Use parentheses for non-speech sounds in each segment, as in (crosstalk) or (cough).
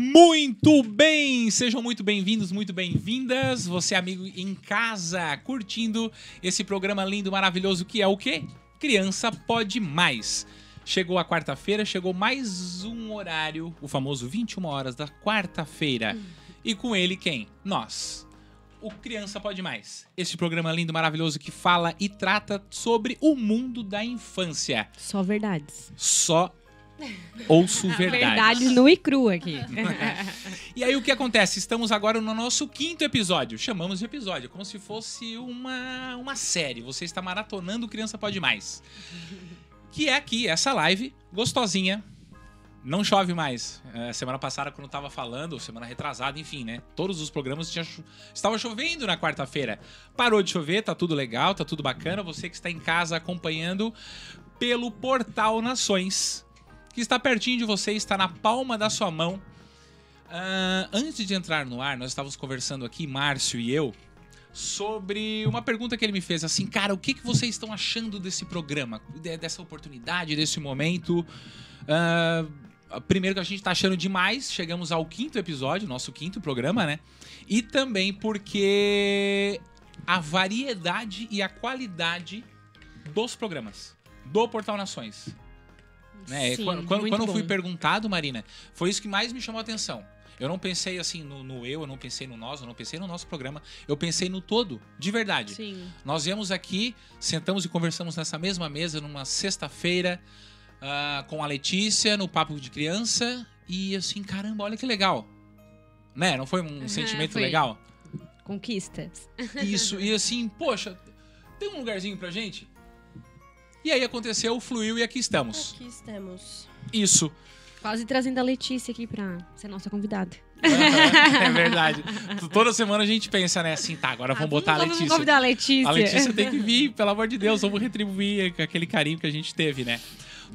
Muito bem! Sejam muito bem-vindos, muito bem-vindas. Você, amigo em casa, curtindo esse programa lindo, maravilhoso que é o quê? Criança Pode Mais. Chegou a quarta-feira, chegou mais um horário, o famoso 21 horas da quarta-feira. E com ele quem? Nós. O Criança Pode Mais. Este programa lindo, maravilhoso que fala e trata sobre o mundo da infância. Só verdades. Só ouço verdades. Verdade nu e cru aqui. (laughs) E aí o que acontece? Estamos agora no nosso quinto episódio. Chamamos de episódio, como se fosse uma, uma série. Você está maratonando Criança Pode Mais. Que é aqui, essa live, gostosinha. Não chove mais. É, semana passada, quando eu tava falando, semana retrasada, enfim, né? Todos os programas tinha cho- estava chovendo na quarta-feira. Parou de chover, tá tudo legal, tá tudo bacana. Você que está em casa acompanhando pelo Portal Nações, que está pertinho de você, está na palma da sua mão. Ah, antes de entrar no ar, nós estávamos conversando aqui, Márcio e eu, sobre uma pergunta que ele me fez, assim, cara, o que, que vocês estão achando desse programa, de- dessa oportunidade, desse momento? Ah, primeiro que a gente tá achando demais, chegamos ao quinto episódio, nosso quinto programa, né? E também porque a variedade e a qualidade dos programas do Portal Nações. Né? Sim, quando quando, quando eu fui perguntado, Marina, foi isso que mais me chamou a atenção. Eu não pensei assim no, no eu, eu não pensei no nós, eu não pensei no nosso programa, eu pensei no todo, de verdade. Sim. Nós viemos aqui, sentamos e conversamos nessa mesma mesa numa sexta-feira ah, com a Letícia, no Papo de Criança, e assim, caramba, olha que legal. Né? Não foi um Aham, sentimento foi. legal? Conquistas. Isso, e assim, poxa, tem um lugarzinho pra gente? E aí aconteceu, fluiu e aqui estamos. Aqui estamos. Isso. Quase trazendo a Letícia aqui pra ser nossa convidada. é verdade. (laughs) Toda semana a gente pensa, né? Assim, tá, agora vamos Ah, botar a vamos Letícia. convidar a Letícia. A Letícia tem que vir, pelo amor de Deus, vamos retribuir aquele carinho que a gente teve, né?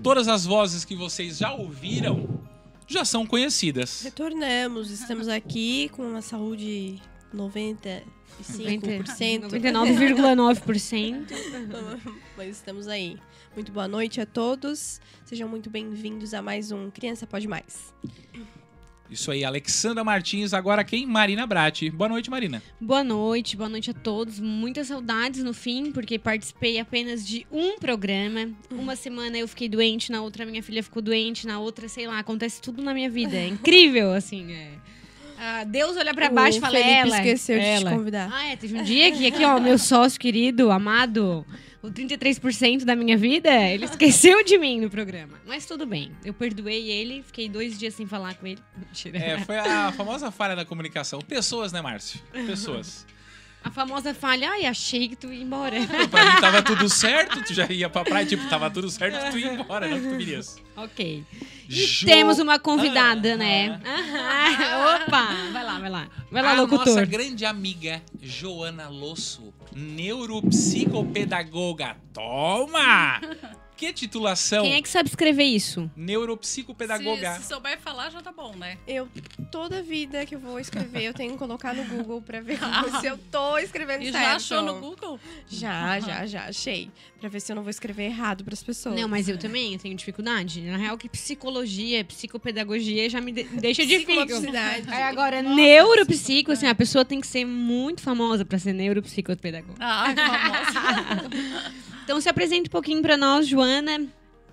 Todas as vozes que vocês já ouviram já são conhecidas. Retornamos, estamos aqui com uma saúde 95%. 99,9%. (laughs) Mas estamos aí. Muito boa noite a todos. Sejam muito bem-vindos a mais um Criança Pode Mais. Isso aí, Alexandra Martins, agora quem? Marina Bratti. Boa noite, Marina. Boa noite, boa noite a todos. Muitas saudades no fim, porque participei apenas de um programa. Uma semana eu fiquei doente, na outra minha filha ficou doente, na outra, sei lá, acontece tudo na minha vida. É incrível, assim. É. Ah, Deus olha pra baixo e fala, Felipe ela. esqueceu de ela. te convidar. Ah, é, teve um (laughs) dia que aqui, ó, meu sócio querido, amado, o 33% da minha vida, ele esqueceu de mim no programa. Mas tudo bem, eu perdoei ele, fiquei dois dias sem falar com ele. Mentira. É, foi a famosa falha da comunicação. Pessoas, né, Márcio? (laughs) Pessoas. A famosa falha, ai, achei que tu ia embora. (laughs) pra mim tava tudo certo, tu já ia pra praia, tipo, tava tudo certo, tu ia embora, não que tu virias. ok. E Jo- temos uma convidada, Ah, né? Ah, (laughs) opa! Vai lá, vai lá. Vai lá, a locutor. nossa grande amiga Joana Losso, neuropsicopedagoga. Toma! Que titulação? Quem é que sabe escrever isso? Neuropsicopedagoga. Se, se souber falar, já tá bom, né? Eu, toda vida que eu vou escrever, eu tenho que colocar no Google pra ver (laughs) se eu tô escrevendo E certo. já achou no Google? Já, já, já achei. Pra ver se eu não vou escrever errado pras pessoas. Não, mas eu também eu tenho dificuldade. Na real, que psicologia, psicopedagogia já me de- deixa difícil. Aí agora, neuropsico, assim, a pessoa tem que ser muito famosa pra ser neuropsicopedagoga. Ah, famosa. (laughs) Então se apresenta um pouquinho pra nós, Joana,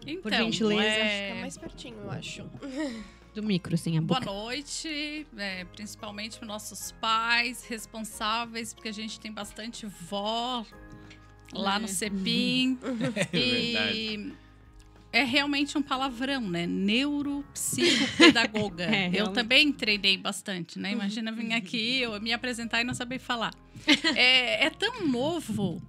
Então, Por gentileza. é, Fica mais pertinho, eu acho. (laughs) do micro, assim, a Boa boca. noite, é, principalmente para nossos pais responsáveis, porque a gente tem bastante vó lá no CEPIM. (laughs) É e é realmente um palavrão, né? Neuropsicopedagoga. (laughs) É, eu realmente. também treinei bastante, né? Imagina vir aqui, eu me apresentar e não saber falar. é, é tão novo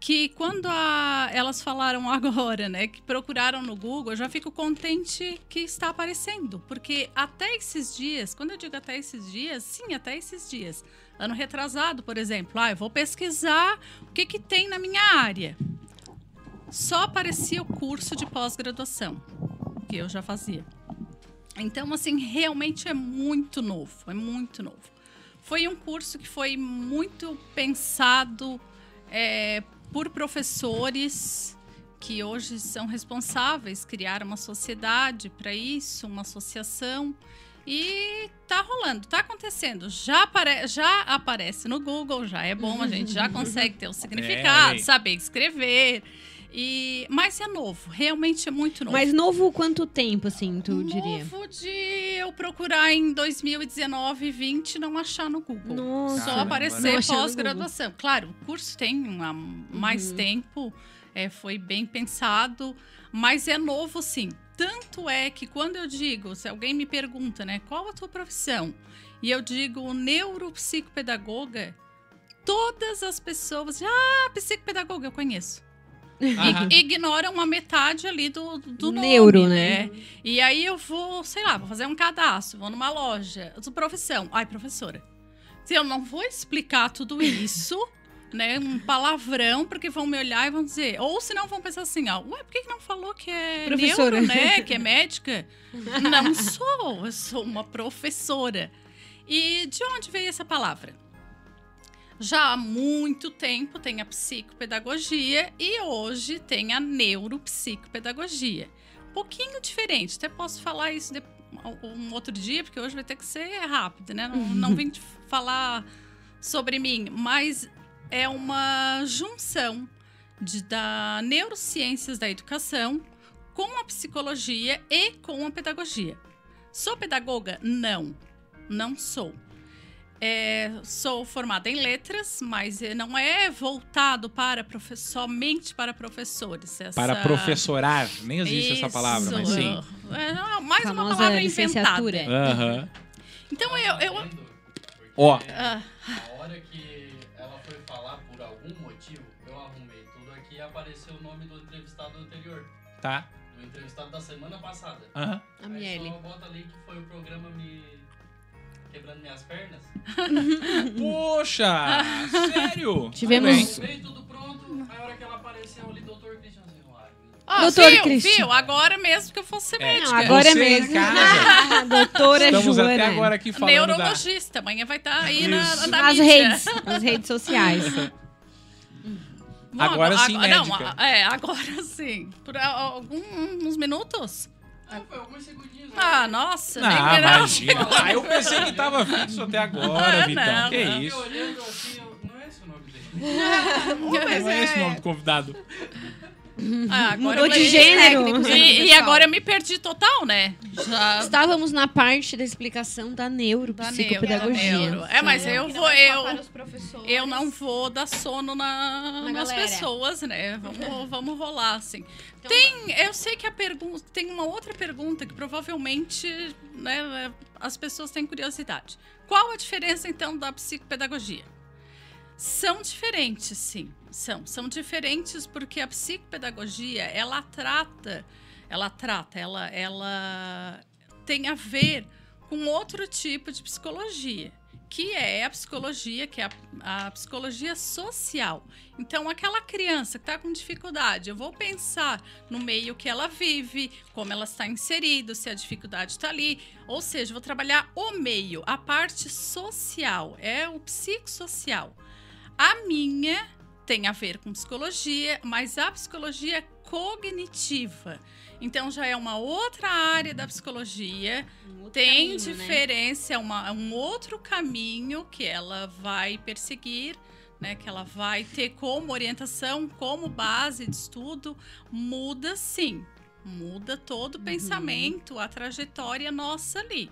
que quando a- elas falaram (laughs) agora, né, que procuraram no Google, eu já fico contente que está aparecendo, porque até esses dias, quando eu digo até esses dias, sim, até esses dias, ano retrasado, por exemplo, ah, eu vou pesquisar o que que tem na minha área. Só aparecia o curso de pós-graduação, que eu já fazia. Então, assim, realmente é muito novo, é muito novo. Foi um curso que foi muito pensado é, por professores que hoje são responsáveis, criaram uma sociedade para isso, uma associação. E tá rolando, tá acontecendo. Já, apare já aparece no Google, já é bom, a gente já (laughs) consegue ter o É, significado, aí. saber escrever. E, mas é novo, realmente é muito novo. Mas novo quanto tempo, assim, tu diria? Novo de eu procurar em 2019 e 20 não achar no Google. Nossa. Só aparecer pós-graduação. Claro, o curso tem uma- mais Uhum. tempo, é, foi bem pensado, mas é novo sim. Tanto é que quando eu digo, se alguém me pergunta, né, qual a tua profissão? E eu digo neuropsicopedagoga, todas as pessoas, ah, psicopedagoga, eu conheço. Aham. Ignoram a metade ali do, do nome, Neuro, né? né? E aí eu vou, sei lá, vou fazer um cadastro, vou numa loja. Sua profissão. Ai, professora. Se eu não vou explicar tudo isso, (laughs) né? Um palavrão, porque vão me olhar e vão dizer. Ou senão vão pensar assim, ó, ué, por que, que não falou que é Professora. neuro, né? Que é médica? (laughs) não sou, eu sou uma professora. E de onde veio essa palavra? Já há muito tempo tem a psicopedagogia e hoje tem a neuropsicopedagogia. Um pouquinho diferente, até posso falar isso de- um outro dia, porque hoje vai ter que ser rápido, né? Não, não vim falar sobre mim, mas é uma junção de, da neurociências da educação com a psicologia e com a pedagogia. Sou pedagoga? Não, não sou. É, sou formada em letras, mas eh, não é voltado para somente para professores. Essa... Para professorar, nem existe essa palavra, mas Isso, sim. É, não, mais uma palavra inventada. Aham. Então eu, eu, Ó, ah, A hora que ela foi falar por algum motivo, eu arrumei tudo aqui e apareceu o nome do entrevistado anterior. tá. Do entrevistado da semana passada. Aham. A Aí Miele. só bota ali que foi o programa me quebrando minhas pernas. Poxa! sério? (laughs) Tivemos-. Veio tudo pronto, aí a hora que ela apareceu ali, doutor Christian ó, Doutor viu, Cristian. viu? Agora mesmo que eu fosse É. médica. Não, agora é mesmo. casa. Doutora Estamos Joana. até agora aqui falando da... Neurologista. Amanhã vai estar aí na, na Nas mídia. redes, nas redes sociais. (laughs) Bom, Agora sim, agora- não, médica. a- é, agora sim. Por a- alguns minutos? Ah, foi alguns segundinhos. Ah, nossa. Ah, nem não. imagina. Ah, eu pensei que tava fixo até agora, Ah, Vitão. não, que não. isso? Eu olhando assim, eu, não é esse o nome dele. (laughs) Não é esse o nome do convidado. Ah, agora Mudou eu de gênero. técnicos, né, E, e agora eu me perdi total, né? Já Estávamos na parte da explicação da da neuropsicopedagogia. neuro. É, mas eu vou, é eu, eu não vou dar sono na, Na nas galera. pessoas, né? Vamos, (laughs) vamos rolar, assim. tem, eu sei que a pergunta, tem uma outra pergunta que provavelmente, né, as pessoas têm curiosidade. Qual a diferença, então, da psicopedagogia? São diferentes, sim. São. São diferentes porque a psicopedagogia, ela trata, ela trata, ela, ela tem a ver com outro tipo de psicologia, que é a psicologia, que é a, a psicologia social. Então, aquela criança que está com dificuldade, eu vou pensar no meio que ela vive, como ela está inserida, se a dificuldade está ali. Ou seja, vou trabalhar o meio, a parte social, é o psicossocial. A minha tem a ver com psicologia, mas a psicologia cognitiva. Então já é uma outra área da psicologia, Um tem caminho, né? diferença, é uma, um outro caminho que ela vai perseguir, né? Que ela vai ter como orientação, como base de estudo, muda sim. Muda todo o pensamento, a trajetória nossa ali.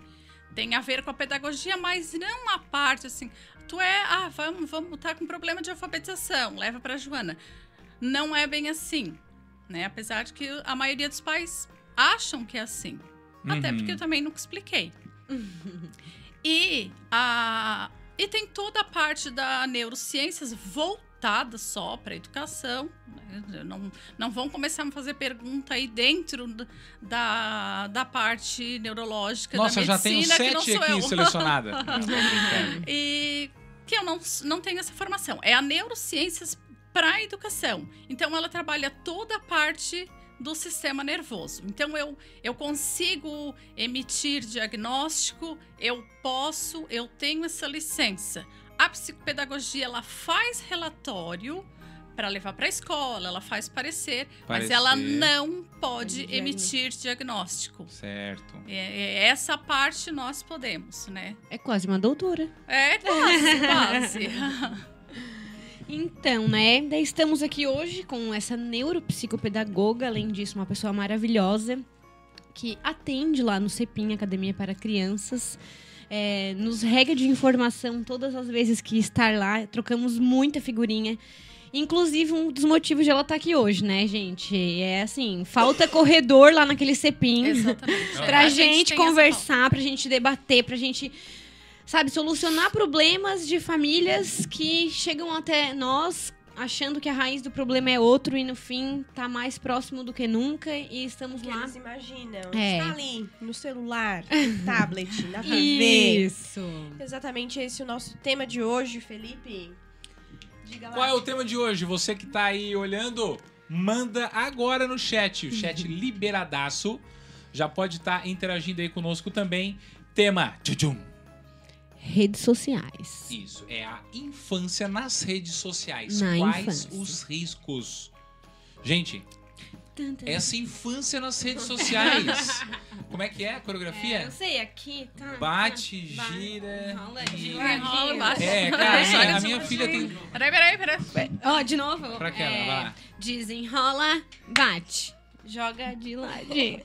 Tem a ver com a pedagogia, mas não a parte assim. Tu é, ah, vamos, vamos, tá com problema de alfabetização, leva para Joana. Não é bem assim, né? Apesar de que a maioria dos pais acham que é assim. Até Uhum. porque eu também nunca expliquei. (laughs) e, a, e tem toda a parte da neurociências voltada só para educação. né? Não, não vão começar a me fazer pergunta aí dentro da, da parte neurológica Nossa, da já tenho medicina, que não sete sou aqui eu. selecionada. (laughs) Não, tô brincando. E que eu não, não tenho essa formação. É a neurociências para a educação. Então, ela trabalha toda a parte do sistema nervoso. Então, eu, eu consigo emitir diagnóstico, eu posso, eu tenho essa licença. A psicopedagogia, ela faz relatório para levar para a escola, ela faz parecer, mas Parecer. ela não pode Diagnóstico. emitir diagnóstico. Certo. É, é- essa parte nós podemos, né? É quase uma doutora. É quase, (laughs) quase. Então, né? Estamos aqui hoje com essa neuropsicopedagoga, além disso, uma pessoa maravilhosa que atende lá no CEPIM, Academia para Crianças. É, nos rega de informação todas as vezes que estar lá. Trocamos muita figurinha. Inclusive, um dos motivos de ela estar aqui hoje, né, gente? É assim, falta (laughs) corredor lá naquele CEPIM. Exatamente. (laughs) pra A gente, essa conversar, pra gente debater, pra gente, sabe, solucionar problemas de famílias que chegam até nós achando que a raiz do problema é outro e no fim tá mais próximo do que nunca e estamos Que lá. eles imaginam. É. Está ali, no celular, no (laughs) tablet, na TV. Isso. Exatamente esse é o nosso tema de hoje, Felipe. Diga lá. Qual é o tema de hoje? Você que tá aí olhando, manda agora no chat. O chat (laughs) liberadaço. Já pode estar interagindo aí conosco também. Tema. Tchutchum. Redes sociais. Isso, é a infância nas redes sociais. Na Quais infância. os riscos? Gente, essa infância nas redes sociais. (laughs) Como é que é a coreografia? É, eu sei, aqui tá. Bate, tá, gira. Enrola, gira. Enrola, bate. É, cara, Só a minha filha tem. Peraí, peraí, peraí. Ó, de novo. Pra aquela, é, vai lá. Desenrola, bate. Joga de ladinho.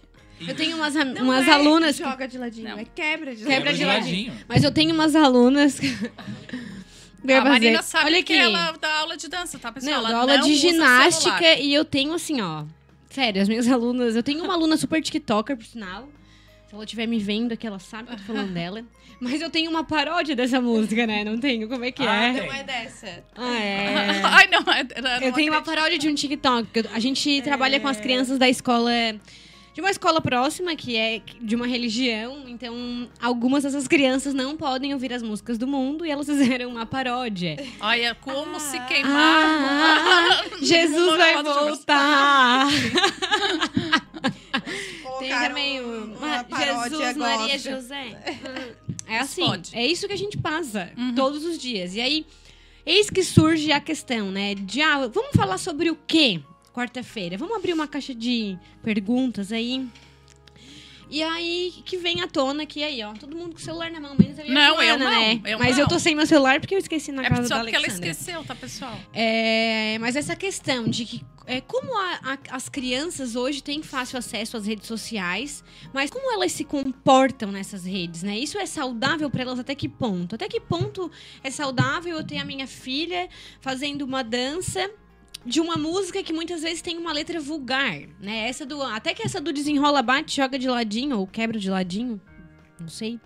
Eu tenho umas, Não umas é alunas que Joga de ladinho, Não. é quebra de Quebra ladinho. de ladinho. Mas eu tenho umas alunas. ia (laughs) A Marina fazer- sabe Olha que aqui. ela dá aula de dança, tá, pessoal? Não, ela dou aula não de ginástica celular. e eu tenho assim, ó. Sério, as minhas alunas. Eu tenho uma aluna super TikToker, por sinal. Se ela estiver me vendo aqui, ela sabe que eu tô falando (laughs) dela. Mas eu tenho uma paródia dessa música, né? Não tenho. Como é que Ah, é? tem. Não é dessa. Ah, é. (laughs) Ai, não, é- era- Eu não tenho uma paródia de um TikTok. A gente trabalha com as crianças da escola. De uma escola próxima, que é de uma religião. Então, algumas dessas crianças não podem ouvir as músicas do mundo e elas (laughs) fizeram uma paródia. Olha, como se Ah. queimar. Ah, Jesus vai voltar. Tem também o Jesus, Maria. José. É assim, Pode. é isso que a gente passa Uhum. todos os dias. E aí, eis que surge a questão, né? De, ah, vamos falar sobre o quê? Quarta-feira. Vamos abrir uma caixa de perguntas aí. E aí que vem à tona que aí, ó, todo mundo com o celular na mão, menos a minha Não, eu Joana, não, né? eu Mas não. eu tô sem meu celular porque eu esqueci na É casa só da porque ela Alexandra. esqueceu, tá, pessoal? É, mas essa questão de que é, como a- a- as crianças hoje têm fácil acesso às redes sociais, mas como elas se comportam nessas redes, né? Isso é saudável para elas até que ponto? Até que ponto é saudável eu ter a minha filha fazendo uma dança de uma música que muitas vezes tem uma letra vulgar, né? Essa do até que essa do desenrola bate, joga de ladinho ou quebra de ladinho, não sei.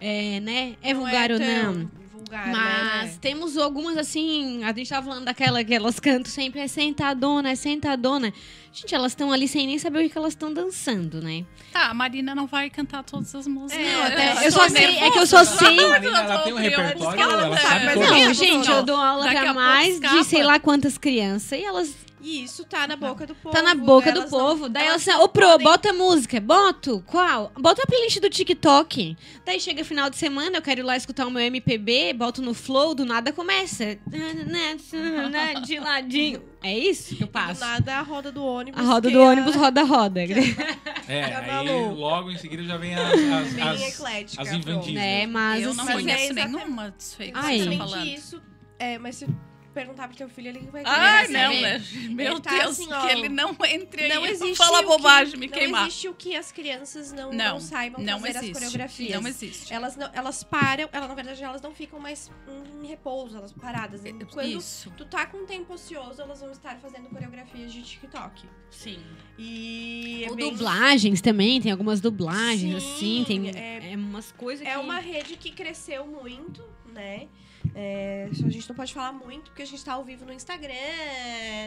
É, né? É Não vulgar ou tão não? Vulgar, Mas né? temos algumas assim, a gente tava falando daquela que elas cantam sempre, é sentadona, é sentadona. Gente, elas estão ali sem nem saber o que elas estão dançando, né? Tá, a Marina não vai cantar todas as músicas. É, não, até- eu só sei- é que eu só sei- A Marina, ela tem um Eu- repertório, ela ela sabe, sabe Não, gente, não. eu dou aula Daqui pra mais de sei lá quantas crianças e elas E isso tá na boca do povo. tá na boca do elas não- povo. Daí não assim, ô Pro, podem- bota música. Boto? Qual? Bota a playlist do TikTok. Daí chega final de semana, eu quero ir lá escutar o meu MPB, boto no flow, do nada começa. (laughs) De ladinho. É isso que eu Do passo. nada a roda do ônibus. A roda do é ônibus roda roda. (laughs) É, aí logo em seguida já vem as, as, Bem as, eclética. as invandistas. né? Mas eu não assim, é conheço exatamente- nenhuma disso aí que Ai. você tá Exatamente falando. isso. É, mas se perguntar pro teu filho, ele vai Ai, querer não, né? Meu tá Deus, assim, ó, que ele não entre Não aí existe e fala o que- bobagem, me não queimar. existe o que as crianças não, Não, não saibam não fazer existe. as coreografias. Não existe. Elas, não, elas param, ela, na verdade, elas não ficam mais em repouso, elas paradas. Quando Isso. tu tá com tempo ocioso, elas vão estar fazendo coreografias de TikTok. Sim. E é Ou bem- dublagens também, tem algumas dublagens, Sim, assim, tem é- é, umas coisas que... É uma rede que cresceu muito, né? É, a gente não pode falar muito, porque a gente tá ao vivo no Instagram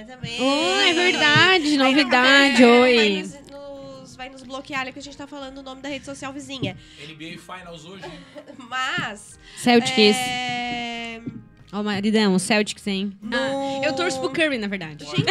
também. Oh, é verdade, novidade, vai oi. nos, nos- vai nos bloquear ali, porque a gente tá falando o nome da rede social vizinha. NBA Finals hoje? (laughs) Mas. Celtics. É, Ó, maridão, o Celtics, hein? no... Ah, eu torço pro Curry, na verdade. Gente,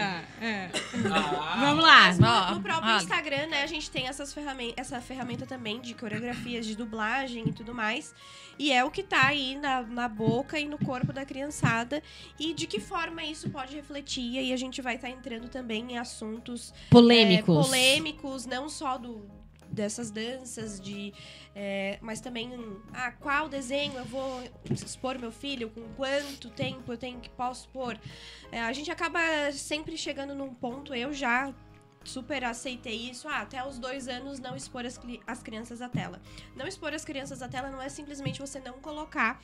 Tá, é. Ah, Vamos lá. No, Ó, no próprio olha. Instagram, né, a gente tem essas ferramen essa ferramenta também de coreografias, de dublagem e tudo mais. E é o que tá aí na, na boca e no corpo da criançada. E de que forma isso pode refletir. E aí a gente vai estar entrando também em assuntos Polêmicos. é, polêmicos, não só do, dessas danças, de, é, mas também ah, qual desenho eu vou expor meu filho, com quanto tempo eu tenho que posso pôr. É, a gente acaba sempre chegando num ponto, eu já super aceitei isso, ah, até os dois anos não expor as, as crianças à tela. Não expor as crianças à tela não é simplesmente você não colocar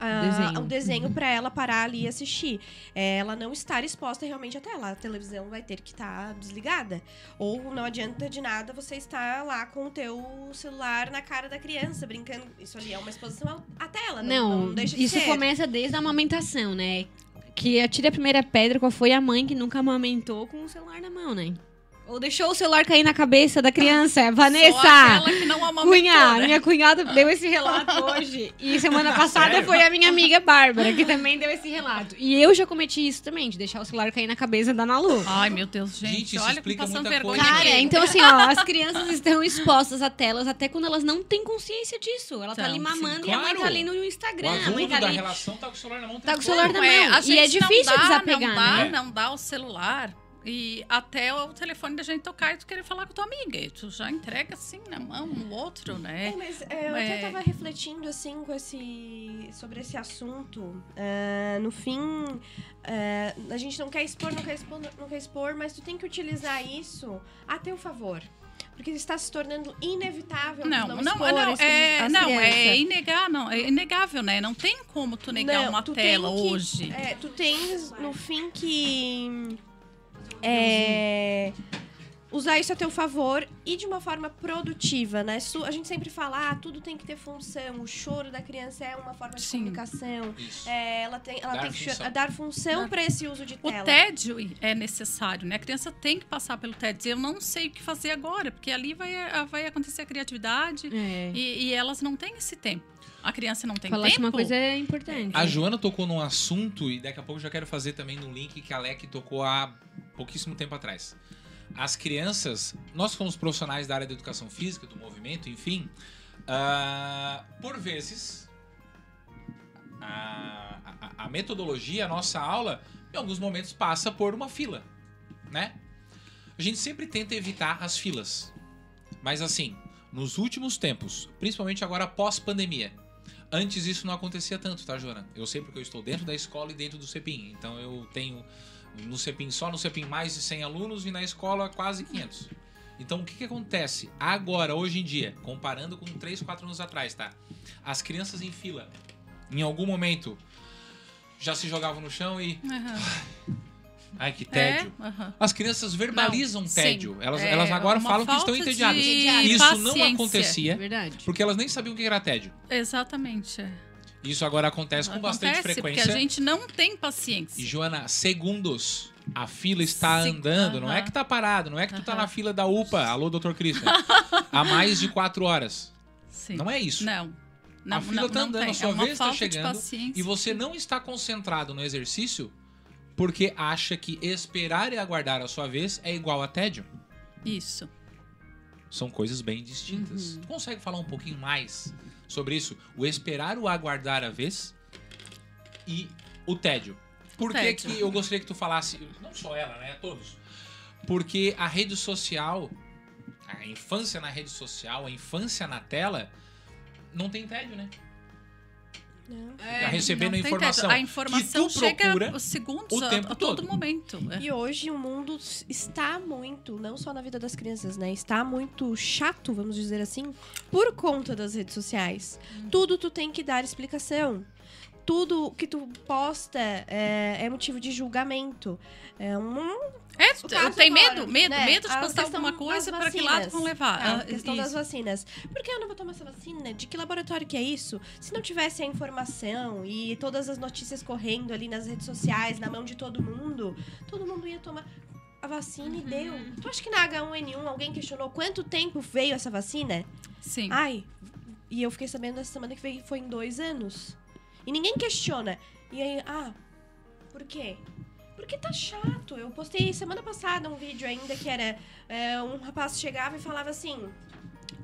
ah, Desenho. o desenho pra ela parar ali e assistir. É ela não estar exposta realmente à tela. A televisão vai ter que estar desligada. Ou não adianta de nada você estar lá com o teu celular na cara da criança, brincando. Isso ali é uma exposição à tela, não, Não, não, deixa de isso ser. começa desde a amamentação, né? Que atire a primeira pedra, qual foi a mãe que nunca amamentou com o celular na mão, né? Ou deixou o celular cair na cabeça da criança. Vanessa! aquela que não amamentou, Cunha, né? minha cunhada deu esse relato hoje. E semana (laughs) passada Sério? foi a minha amiga Bárbara, que também deu esse relato. E eu já cometi isso também, de deixar o celular cair na cabeça da Ana Lu. Ai, meu Deus, gente. Gente, isso olha, explica passando muita vergonha coisa. Cara, então assim, ó, (laughs) as crianças estão expostas a telas até quando elas não têm consciência disso. Ela tá Então, ali sim. mamando e a mãe Claro. tá ali no O Instagram. A mãe tá da ali. relação tá com o celular na mão. o Tá com o celular na é, mão. a E é difícil dá, desapegar, não dá, né? não dá o celular e até o telefone da gente tocar e tu querer falar com tua amiga. E tu já entrega assim na mão o outro, É, né? mas é, eu É. até tava refletindo assim com esse sobre esse assunto. É, no fim, é, a gente não quer expor, não quer expor, não quer expor, mas tu tem que utilizar isso a teu favor. Porque está se tornando inevitável Não, não, não, não, é, não, é inegável, não, é inegável, né? Não tem como tu negar Não, uma tu tela que- hoje. É, tu tens, no fim, que. É, usar isso a teu favor e de uma forma produtiva, né? Su- A gente sempre fala, ah, tudo tem que ter função. O choro da criança é uma forma de Sim. comunicação. É, ela tem, ela Dar tem que função. dar função Dar- para esse uso de O tela. tédio é necessário, né? A criança tem que passar pelo tédio. Eu não sei o que fazer agora, porque ali vai, vai acontecer a criatividade É. e, e elas não têm esse tempo. A criança não tem Falasse tempo. uma coisa importante. A Joana tocou num assunto e daqui a pouco eu já quero fazer também no link que a Alec tocou há pouquíssimo tempo atrás. As crianças, nós somos profissionais da área da educação física, do movimento, enfim, ah, por vezes a, a- a metodologia, a nossa aula, em alguns momentos passa por uma fila, né? A gente sempre tenta evitar as filas, mas assim, nos últimos tempos, principalmente agora pós-pandemia, Antes isso não acontecia tanto, tá, Joana? Eu sei porque eu estou dentro da escola e dentro do CEPIM. Então eu tenho no CEPIM, só no CEPIM mais de 100 alunos e na escola quase 500. Então o que, que acontece agora, hoje em dia, comparando com 3, 4 anos atrás, tá? As crianças em fila, em algum momento, já se jogavam no chão e. Aham. (laughs) Ai, que tédio. É. As crianças verbalizam Não, tédio. sim. Elas, É elas agora falam que estão entediadas. Isso não acontecia É verdade. porque elas nem sabiam o que era tédio. Exatamente. é. Isso agora acontece com bastante Acontece, frequência. Porque a gente não tem paciência. E, Joana, segundos. A fila está andando, não é que tá parado, não é que tu tá Aham. na fila da UPA, alô, doutor Christian, (laughs) há mais de quatro horas. Sim. Não é isso. Não. Não, A fila não, tá andando, a sua é vez tá falta chegando. E você não está concentrado no exercício porque acha que esperar e aguardar a sua vez é igual a tédio. Isso. São coisas bem distintas. Uhum. Tu consegue falar um pouquinho mais sobre isso? O esperar ou aguardar a vez e o tédio. Por que, tédio. que eu gostaria que tu falasse, não só ela, né? Todos. Porque a rede social, a infância na rede social, a infância na tela, não tem tédio, né? Não. Tá recebendo informação teto. A informação que tu chega procura os segundos o a, tempo a todo todo. momento. é. E hoje o mundo está muito, não só na vida das crianças, né? Está muito chato, vamos dizer assim, por conta das redes sociais. Tudo tu tem que dar explicação. Tudo que tu posta é, é motivo de julgamento. É um, É, tem agora, medo, medo, né, medo de a postar questão alguma das coisa para que lado vão levar. a Ah, questão das isso. vacinas. Por que eu não vou tomar essa vacina? De que laboratório que é isso? Se não tivesse a informação e todas as notícias correndo ali nas redes sociais, na mão de todo mundo, todo mundo ia tomar a vacina e deu. Tu acha que na H1N1 alguém questionou quanto tempo veio essa vacina? Sim. Ai, e eu fiquei sabendo essa semana que veio, foi em dois anos. E ninguém questiona. E aí, ah, por quê? Porque tá chato. Eu postei semana passada um vídeo ainda que era é, um rapaz chegava e falava assim: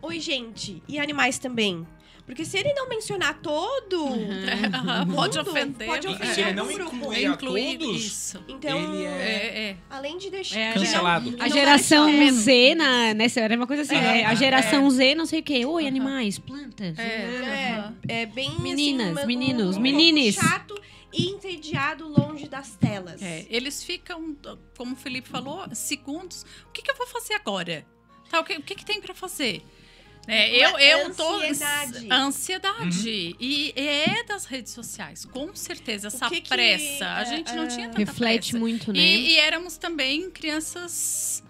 Oi, gente, e animais também. Porque se ele não mencionar todo. Uhum. (laughs) pode mundo, ofender. pode ofender se ele um não incluir a incluir todos, isso. Então, ele é- É, é. além de deixar. É, Cancelado. não A vale geração Z, na, nessa era uma coisa assim, né? A geração Z, não sei o quê. Oi, animais, plantas. É, É, é bem Meninas, assim, uma- meninos, um, um menines. pouco chato e entediado longe das telas. É, eles ficam, como o Felipe falou, segundos. O que, que eu vou fazer agora? Tá, o que, o que, que tem pra fazer? É, eu, eu tô. ansiedade. Ansiedade. E é das redes sociais, com certeza. Essa que que, pressa. A é, gente não é, tinha tanta Reflete pressa. muito, né? E, e éramos também crianças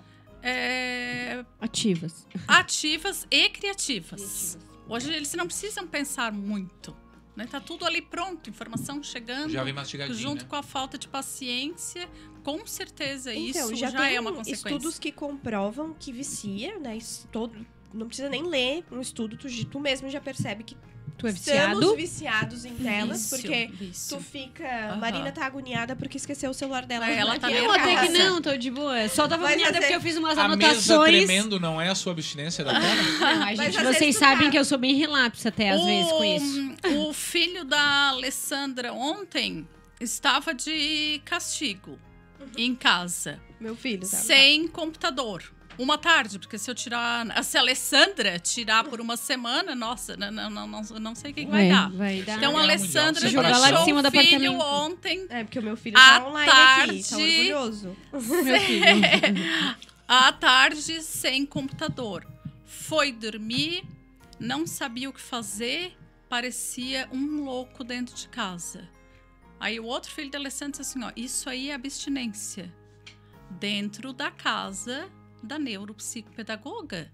é, Ativas. ativas e criativas. Hoje eles não precisam pensar muito. Né? Tá tudo ali pronto, informação chegando. já vem mastigadinho, junto né? com a falta de paciência, com certeza Então, isso já, já, tem é uma consequência. estudos que comprovam que vicia, né? Isso todo, não precisa nem ler um estudo, tu, tu mesmo já percebe que Tu é estamos viciado? viciados em telas, Vício, porque vício. tu fica. Aham. Marina tá agoniada porque esqueceu o celular dela. É, ela tá nervosa. até que não, tô de boa. Só tava Mas agoniada porque eu fiz umas A mesa anotações. tremendo não é a sua abstinência da tela? (laughs) Não, Mas gente, vocês sabem tá- que eu sou bem relapso até às o, vezes com isso. O filho da Alessandra ontem estava de castigo Uhum. em casa, Meu filho, tá? sem computador. Uma tarde, porque se eu tirar. Se a Alessandra tirar por uma semana, nossa, não, não, não, não, sei o que, que vai É, dar. vai dar. Então a Alessandra Mundial, Jogar lá de deixou cima o filho ontem É, porque o meu filho tá online aqui, tá tarde- orgulhoso. Meu filho. (laughs) à tarde sem computador. Foi dormir, não sabia o que fazer, parecia um louco dentro de casa. Aí o outro filho da Alessandra disse assim: ó, isso aí é abstinência. Dentro da casa da neuropsicopedagoga.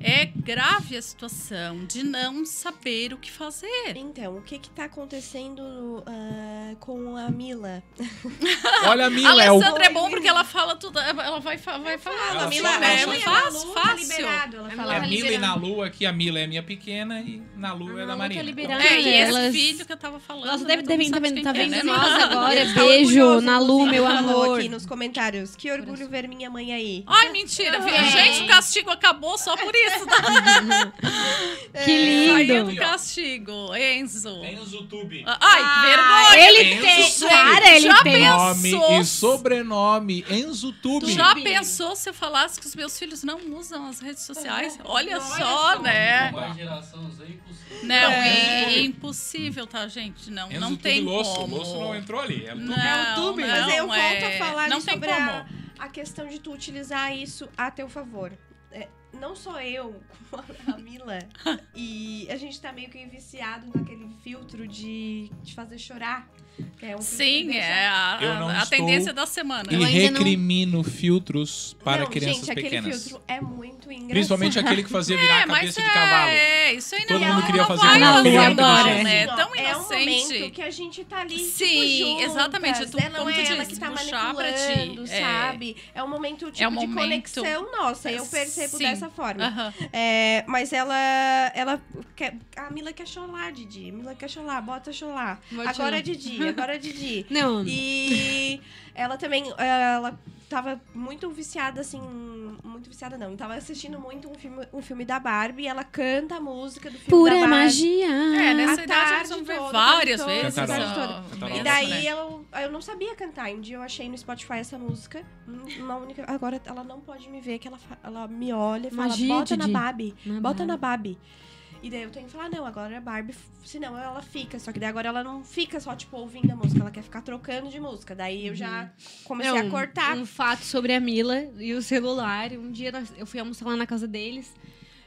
É grave a situação de não saber o que fazer. Então, o que que tá acontecendo ah, com a Mila? (laughs) Olha a A Mila, é o... Alessandra é bom porque ela fala tudo, ela vai, vai falar. Ela a Mila, fala, a ela Mila fala. é fácil, Nalu, tá fácil. liberado. Ela A fala, É Tá Mila e liberando. Nalu aqui. A Mila é minha pequena e Nalu é A da Nalu Marina. tá Então. É, e esse Elas- filho que eu tava falando. Nossa, né, deve, devem tá sabe vendo, tá que é, vendo né? nós agora. Tá Beijo, Nalu, inclusive, meu ela amor. aqui nos comentários. Que orgulho ver minha mãe aí. Ai, mentira, filha. É. Gente, o castigo acabou só por isso. Tá? (laughs) Que Saiu lindo. do castigo, Enzo. Enzo Tube. Ai, que vergonha. Ele Enzo tem. Cara, ele Já tem. pensou? Nome Pensou- e sobrenome. Enzo Tube. Tu já Tube. pensou se eu falasse que os meus filhos não usam as redes sociais? Olha Olha só, só. né? Uma geração Z impossível. Não, É. é impossível, tá, gente? Não, Enzo não Tube tem Losso. como. Losso não entrou ali. É o Tube. Não, É o Tube, não, mas eu volto é... a falar Não tem sobre como. a, a questão de tu utilizar isso a teu favor. Não só eu, como a Mila, (laughs) e a gente tá meio que viciado naquele filtro de, de fazer chorar. É um Sim, é a, Eu não a, a estou- tendência da semana. E Eu ainda não- recrimino filtros para não, crianças gente, aquele pequenas. filtro é muito engraçado. Principalmente aquele que fazia (laughs) virar É, a mas cabeça de é, cavalo. É, isso aí Todo não, mundo queria não fazer vai a adora. né? Assim, ó, Tão É um momento inocente. que a gente tá ali, Sim, tipo, exatamente, juntas. tu- É, não é ela diz, que tá pra ti, manipulando, é. sabe? É um momento, tipo, É um de momento- conexão nossa. Eu percebo Sim. dessa forma. Aham. É, mas ela, ela quer, a Mila quer chorar, Didi. Mila quer chorar, bota chorar. Agora chorar. Didi, agora é Didi. Não. E ela também, ela tava muito viciada, assim, muito viciada não, tava assistindo muito um filme, um filme da Barbie e ela canta a música do filme Pura da Barbie. magia. É, nessa A idade tarde toda, várias toda, vezes. Ó, Cantarola. E daí né? eu, eu não sabia cantar. Um dia eu achei no Spotify essa música. Uma única. Agora ela não pode me ver, que ela, ela me olha e fala: Magia, bota na. Barbie. Na Bota Barbie. na Barbie. E daí eu tenho que falar, não, agora é Barbie, senão ela fica. Só que daí agora ela não fica só, tipo, ouvindo a música, ela quer ficar trocando de música. Daí eu já comecei Não, a cortar. Um fato sobre a Mila e o celular. Um dia eu fui almoçar lá na casa deles.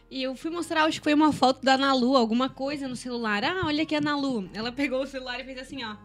E eu fui mostrar, acho que foi uma foto da Nalu, alguma coisa no celular. Ah, olha aqui a Nalu. Ela pegou o celular e fez assim, ó.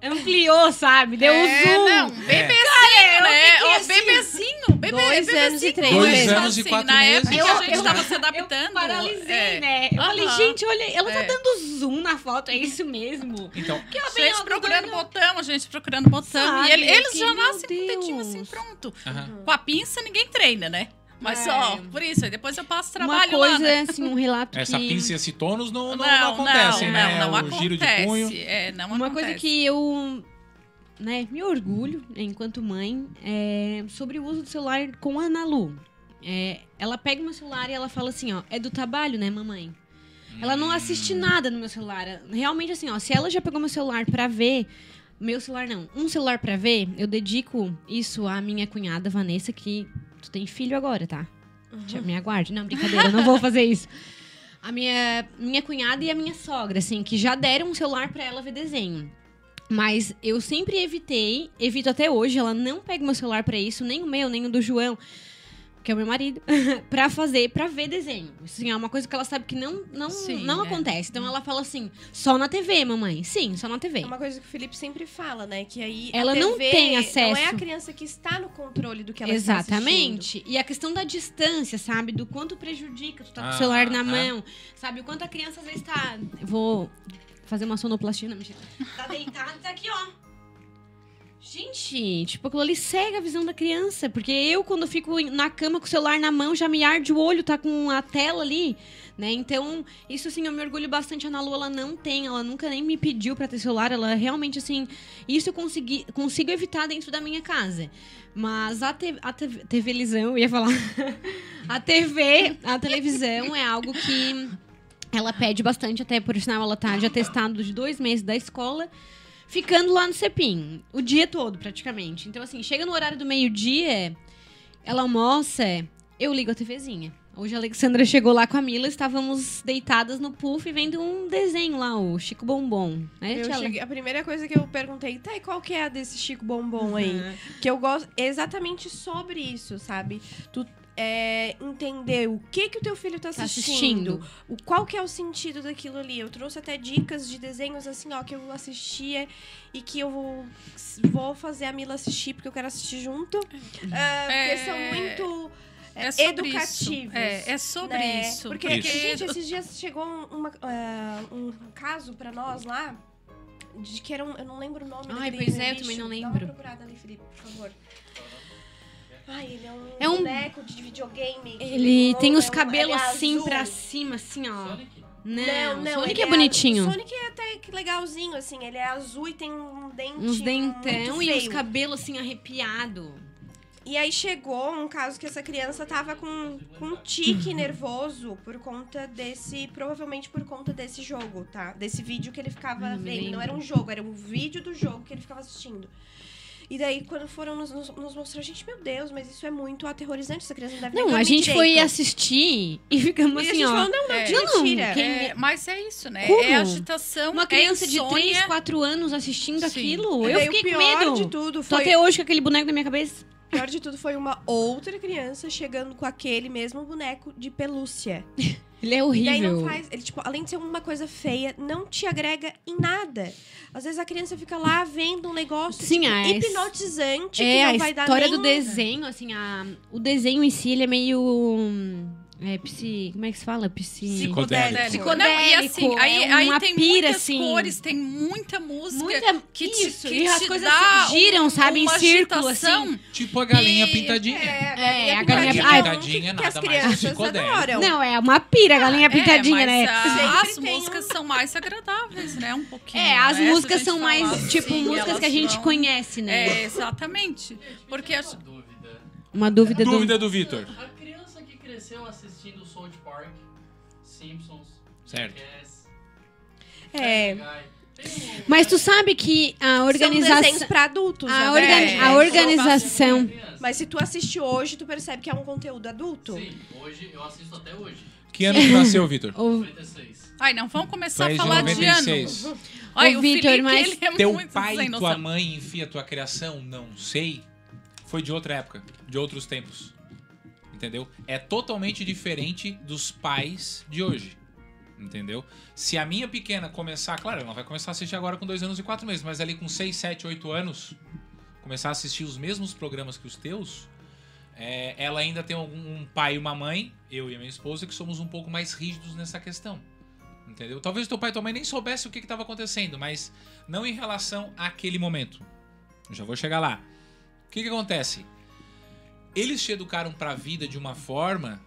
Ampliou, sabe? Deu é, um zoom. Não, bebezinho, eu né? Ó, bebezinho, bebê, dois bebezinho. anos e três Dois meses. anos e assim, quatro na meses. época que Eu- a gente eu- tava se Eu adaptando. paralisei, é. né? Eu falei, Aham. gente, olha, ela tá É. dando zoom na foto, é isso mesmo. Então, Que ela gente procurando doido. botão, a gente procurando botão. Sabe, e ele- eu eles já nascem com o dedinho assim pronto. aham. Com a pinça ninguém treina, né? Mas É. ó, por isso, aí depois eu passo Uma trabalho coisa, lá. Né? assim, um relato essa que... pinça e esse tônus não, não, não, não acontecem, não, né? Não, não o giro de acontece. punho. É, não Uma acontece. coisa que eu né, me orgulho, enquanto mãe, é, sobre o uso do celular com a Ana Lu. É, ela pega o meu celular e ela fala assim, ó, é do trabalho, né, mamãe? Ela não assiste nada no meu celular. Realmente, assim, ó, se ela já pegou meu celular pra ver. Meu celular não, um celular pra ver, eu dedico isso à minha cunhada Vanessa, que tu tem filho agora, tá? Já Me aguarde. Não, brincadeira, eu não vou fazer isso. A minha, minha cunhada e a minha sogra, assim, que já deram um celular pra ela ver desenho. Mas eu sempre evitei, evito até hoje, ela não pega o meu celular pra isso, nem o meu, nem o do João, que é o meu marido, (laughs) pra fazer, pra ver desenho. Assim, é uma coisa que ela sabe que não, não, Sim, não é. acontece. Então ela fala assim, só na TV, mamãe. Sim, só na TV. É uma coisa que o Felipe sempre fala, né? Que aí a Ela não tem Não é acesso. a criança que está no controle do que ela está. Exatamente. E a questão da distância, sabe? Do quanto prejudica tu tá com Ah, o celular na ah. mão. Sabe? O quanto a criança às vezes tá. Vou fazer uma sonoplastia, não, mentira. Tá deitada e tá aqui, ó. Gente, tipo, aquilo ali cega a visão da criança. Porque eu, quando fico na cama com o celular na mão, já me arde o olho, tá com a tela ali, né? Então, isso assim, eu me orgulho bastante. A Ana ela não tem, ela nunca nem me pediu pra ter celular. Ela realmente, assim, isso eu consegui, consigo evitar dentro da minha casa. Mas a, te, a televisão, eu ia falar. (laughs) a TV, a televisão é algo que ela pede bastante, até por sinal, ela tá de atestado de dois meses da escola, ficando lá no CEPIM, o dia todo, praticamente. Então, assim, chega no horário do meio-dia, ela almoça, eu ligo a TVzinha. Hoje a Alexandra chegou lá com a Mila, estávamos deitadas no puff vendo um desenho lá, o Chico Bombom. Né, cheguei- a primeira coisa que eu perguntei, tá, e qual que é a desse Chico Bombom aí? Uhum. Que eu gosto exatamente sobre isso, sabe? Tu é, entender o que que o teu filho tá Tá assistindo, assistindo. o qual que é o sentido daquilo ali. Eu trouxe até dicas de desenhos assim, ó, que eu assistia e que eu vou, vou fazer a Mila assistir porque eu quero assistir junto. Ah, É, porque são muito é, É sobre educativos. isso. É, é sobre né? isso. Porque, Isso. gente, esses dias chegou um, uma- ah, um caso pra nós lá. De que era um. Eu não lembro o nome Ai, pois é, eu também não Dá lembro. uma procurada ali, Felipe, por favor. Ai, ele é um, É um- boneco de videogame. que Ele tem os é um- cabelos é assim azul. pra cima, assim, ó. Sonic? Não, Não, Sonic ele é bonitinho. O Sonic é até que legalzinho, assim. Ele é azul e tem um dente. Uns dentão muito e feio. cabelos assim arrepiado. E aí chegou um caso que essa criança tava com, com um tique nervoso por conta desse. Provavelmente por conta desse jogo, tá? Desse vídeo que ele ficava Não me vendo. Não era um jogo, era um vídeo do jogo que ele ficava assistindo. E daí, quando foram nos, nos, nos mostrar, gente, meu Deus, mas isso é muito aterrorizante. Essa criança não deve Não, a gente foi direito. assistir e ficamos E a assim, gente ó. falou, não, não, É. de Não, mentira. quem- É, mas é isso, né? Como? É agitação, Uma criança é de insônia. 3, 4 anos assistindo Sim. aquilo. E Eu fiquei o com pior medo. de tudo Tô foi até hoje com aquele boneco na minha cabeça. O pior de tudo foi uma outra criança chegando com aquele mesmo boneco de pelúcia. (laughs) Ele é E daí horrível. não faz. Ele, tipo, além de ser uma coisa feia, não te agrega em nada. Às vezes a criança fica lá vendo um negócio Sim, tipo, a- hipnotizante que É, não a vai dar história nem... do desenho, assim, a, o desenho em si, ele é meio. hum, É, psi. Como é que se fala? Psi. Psicodélico. Psicodélico. Não, e assim, aí, é aí tem pira, muitas assim. cores, tem muita música. Muita. que te- isso, que e as te coisas dá giram, sabe, em círculo, agitação. assim. Tipo a galinha E- pintadinha. É, É, a a galinha- galinha Ai, pintadinha que, que as nada mais crianças psicodélico. adoram. Não, é uma pira, a galinha pintadinha, é, né? mas a- Sempre as músicas são mais agradáveis, né? Um pouquinho. É, as né? A músicas são mais, falar tipo, assim, músicas que a gente conhece, né? É, exatamente. Porque. Uma dúvida, do... Dúvida do Vitor. Certo. É. Mas tu sabe que a organização. pra adultos, A na orga-. É, a organização. Mas se tu assiste hoje, tu percebe que é um conteúdo adulto. Sim, hoje eu assisto até hoje. Que ano que nasceu, Vitor? (laughs) O 96. Ai, não vamos começar és a falar 96. de ano. Olha, o Vitor, Felipe, mas ele é Teu muito pai e tua noção. mãe enfia tua criação? Não sei. Foi de outra época, de outros tempos. Entendeu? É totalmente diferente dos pais de hoje. Entendeu? Se a minha pequena começar, claro, ela vai começar a assistir agora com dois anos e quatro meses, mas ali com seis, sete, oito anos, começar a assistir os mesmos programas que os teus, é, ela ainda tem algum, um pai e uma mãe, eu e a minha esposa, que somos um pouco mais rígidos nessa questão. Entendeu? Talvez teu pai e tua mãe nem soubesse o que estava acontecendo, mas não em relação àquele momento. Eu já vou chegar lá. O que, que acontece? Eles te educaram pra vida de uma forma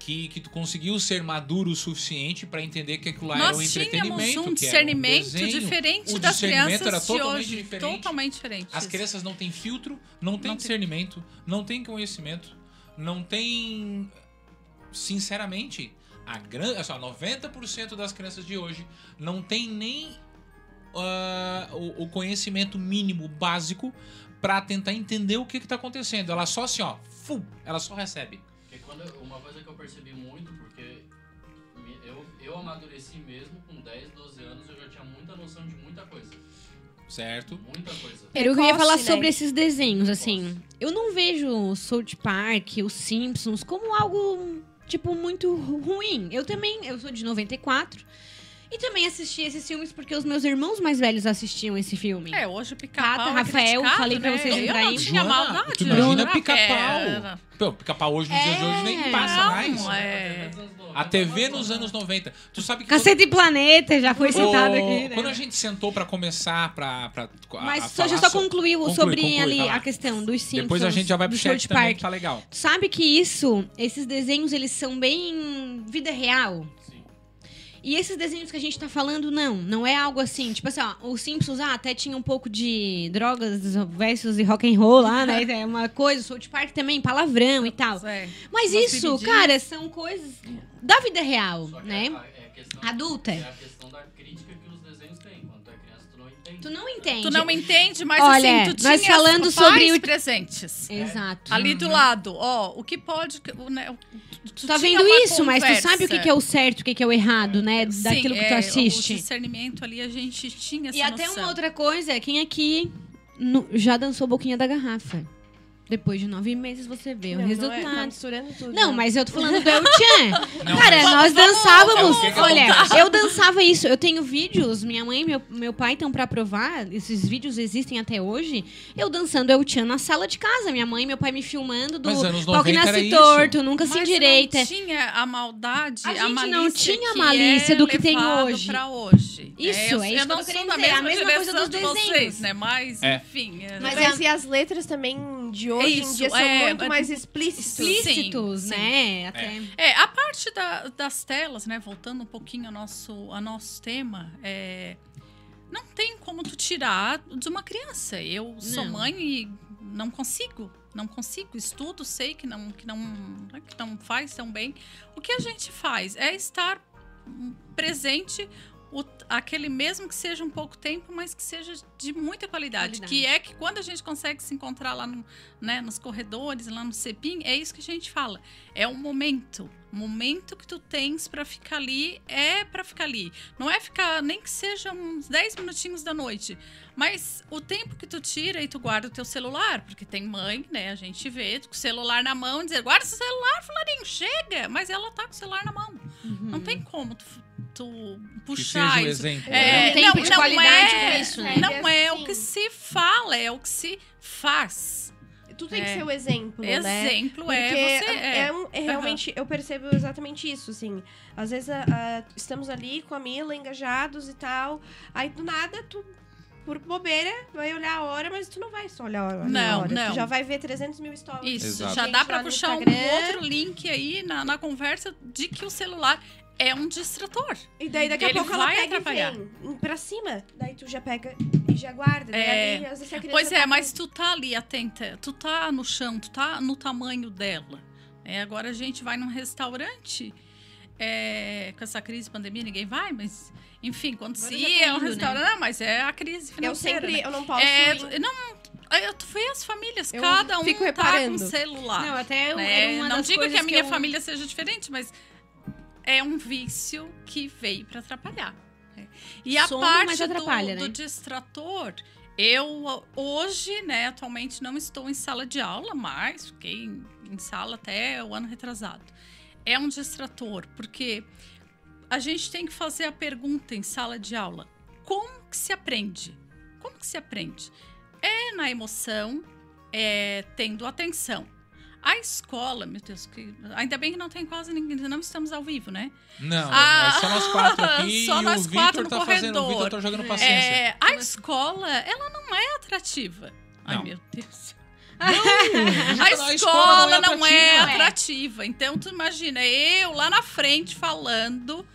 que, que tu conseguiu ser maduro o suficiente pra entender que aquilo lá era um entretenimento, um um discernimento desenho. diferente O das discernimento crianças era de totalmente hoje. diferente. Totalmente diferente. As crianças não têm filtro, não têm Não tem- discernimento, não têm conhecimento, não têm. Sinceramente, a grande. Assim, ó, 90% das crianças de hoje não tem nem ah, o, o conhecimento mínimo básico pra tentar entender o que, que tá acontecendo. Ela só assim, ó, fu, ela só recebe. Quando eu- uma coisa que eu percebi muito, porque eu, eu amadureci mesmo com 10, 12 anos, eu já tinha muita noção de muita coisa. Certo? Muita coisa. Era o que eu ia falar né? sobre esses desenhos, assim. Eu não vejo o South Park, os Simpsons, como algo, tipo, muito ru- ruim. Eu também, eu sou de 94. E também assisti esses filmes porque os meus irmãos mais velhos assistiam esse filme. É, hoje o pica-pau Tata, é Rafael, falei pra né? vocês, Eu não tinha maldade. tu imagina pica-pau. Era- Pô, pica-pau hoje nos dias de hoje nem É. passa Não, mais. é. A TV nos anos 90. Tu sabe que. Cacete e Planeta, já foi O- citado aqui, né? Quando a gente sentou pra começar pra. pra a- Mas a só, já só concluiu conclui, sobre conclui, ali lá. a questão dos Simpsons. Depois a gente já vai pro chat também, Park. que tá legal. Sabe que isso, esses desenhos, eles são bem vida real. E esses desenhos que a gente tá falando, não. Não é algo assim. Tipo assim, ó, os Simpsons, ah, até tinha um pouco de drogas versus e rock and roll lá, né? (laughs) É uma coisa. O South Park também, palavrão e tal. É. Mas isso, cara, são coisas da vida real, Só que né? a- é a questão- Adulta. É a questão da crítica que os desenhos têm. Quando tu é criança, tu não entende. Tu não entende. Tu não entende, mas Olha, assim, tu nós tinha falando sobre o- presentes. Exato. Ali do lado, ó, o que pode. o, né, o- tu, tá vendo isso, mas tu conversa. sabe o que, que é o certo, o que, que é o errado, né? Sim, Daquilo que tu é, assiste. O discernimento ali a gente tinha essa E até noção. uma outra coisa, quem aqui no- já dançou boquinha da garrafa? Depois de nove meses você vê o Não, não é- resultado. tá misturando tudo. Não, né? mas eu tô falando do El Chan. (laughs) Não, Cara, nós vamos- dançávamos. é o Olha, eu dançava isso. Eu tenho vídeos, minha mãe e meu, meu pai estão pra provar. Esses vídeos existem até hoje. Eu dançando El Chan na sala de casa. Minha mãe e meu pai me filmando do pau que 90 era nasce isso. torto, nunca se Mas endireita. não tinha a maldade, A a, gente malícia não tinha a que malícia é do que tem hoje. Pra hoje. Isso, eu, é isso eu não sou da dizer, a mesma mesma coisa dos de vocês, desenhos. né? Mas, É. enfim. é- Mas Mas, e as letras também de hoje em Isso, dia são é, muito mas- mais explícitas. Explícitos, Sim, né? Até. É, a parte da- das telas, né? Voltando um pouquinho ao nosso, ao nosso tema, é, não tem como tu tirar de uma criança. Eu sou Não. mãe e não consigo. Não consigo. Estudo, sei que não, que não, né, que não faz tão bem. O que a gente faz é estar presente. O- aquele mesmo que seja um pouco tempo, mas que seja de muita qualidade. Qualidade. Que é que quando a gente consegue se encontrar lá no, né, nos corredores, lá no CEPIM, é isso que a gente fala. É um momento. O momento que tu tens pra ficar ali é pra ficar ali. Não é ficar, nem que seja uns 10 minutinhos da noite. Mas o tempo que tu tira e tu guarda o teu celular, porque tem mãe, né? A gente vê com o celular na mão e dizer, guarda esse celular, fularinho, chega! Mas ela tá com o celular na mão. Não tem como tu, tu puxar o isso. exemplo. É, Não tem tempo de qualidade é, isso, né? Não é assim. o que se fala, é o que se faz. Tu tem que É. ser o exemplo, né? Exemplo Porque é você. é, É. um- é realmente, eu percebo exatamente isso, assim. Às vezes a- a- estamos ali com a Mila, engajados e tal. Aí do nada tu, por bobeira, vai olhar a hora, mas tu não vai só olhar a hora. Não, Tu não. já vai ver 300 mil stories. Isso, Exato. já dá no puxar um outro link aí na, na conversa de que o celular é um distrator. E daí daqui a Ele pouco ela vai pega atrapalhar. e vem pra cima. Daí tu já pega e já guarda. Daí É. ali, às vezes a criança Pois é, tá mas tu tá ali atenta, tu tá no chão, tu tá no tamanho dela. É, agora a gente vai num restaurante, é, com essa crise pandemia, ninguém vai, mas enfim, quando Agora se tá ia é um né? restaurante, não, mas é a crise Eu financeira. sempre, né? eu não posso É, ir- não, eu, tu vê as famílias, Eu cada um fico tá reparando. com celular. Não, até né? era uma Não das digo que a minha eu- família seja diferente, mas é um vício que veio para atrapalhar. né? E a parte do, né? do distrator, eu hoje, né, atualmente não estou em sala de aula, mas fiquei em, em sala até o ano retrasado. É um distrator, porque a gente tem que fazer a pergunta em sala de aula: como que se aprende? Como que se aprende? É na emoção, é tendo atenção. A escola, meu Deus, que, ainda bem que não tem quase ninguém, não estamos ao vivo, né? Não, Ah, é só nós quatro aqui (laughs) só e nós o quatro Vitor no tá fazendo. O corredor. Vitor tá jogando paciência. É, a escola, ela não é atrativa. Ai, Não. meu Deus. A (laughs) A escola não é atrativa. atrativa. Então, tu imagina, eu lá na frente falando,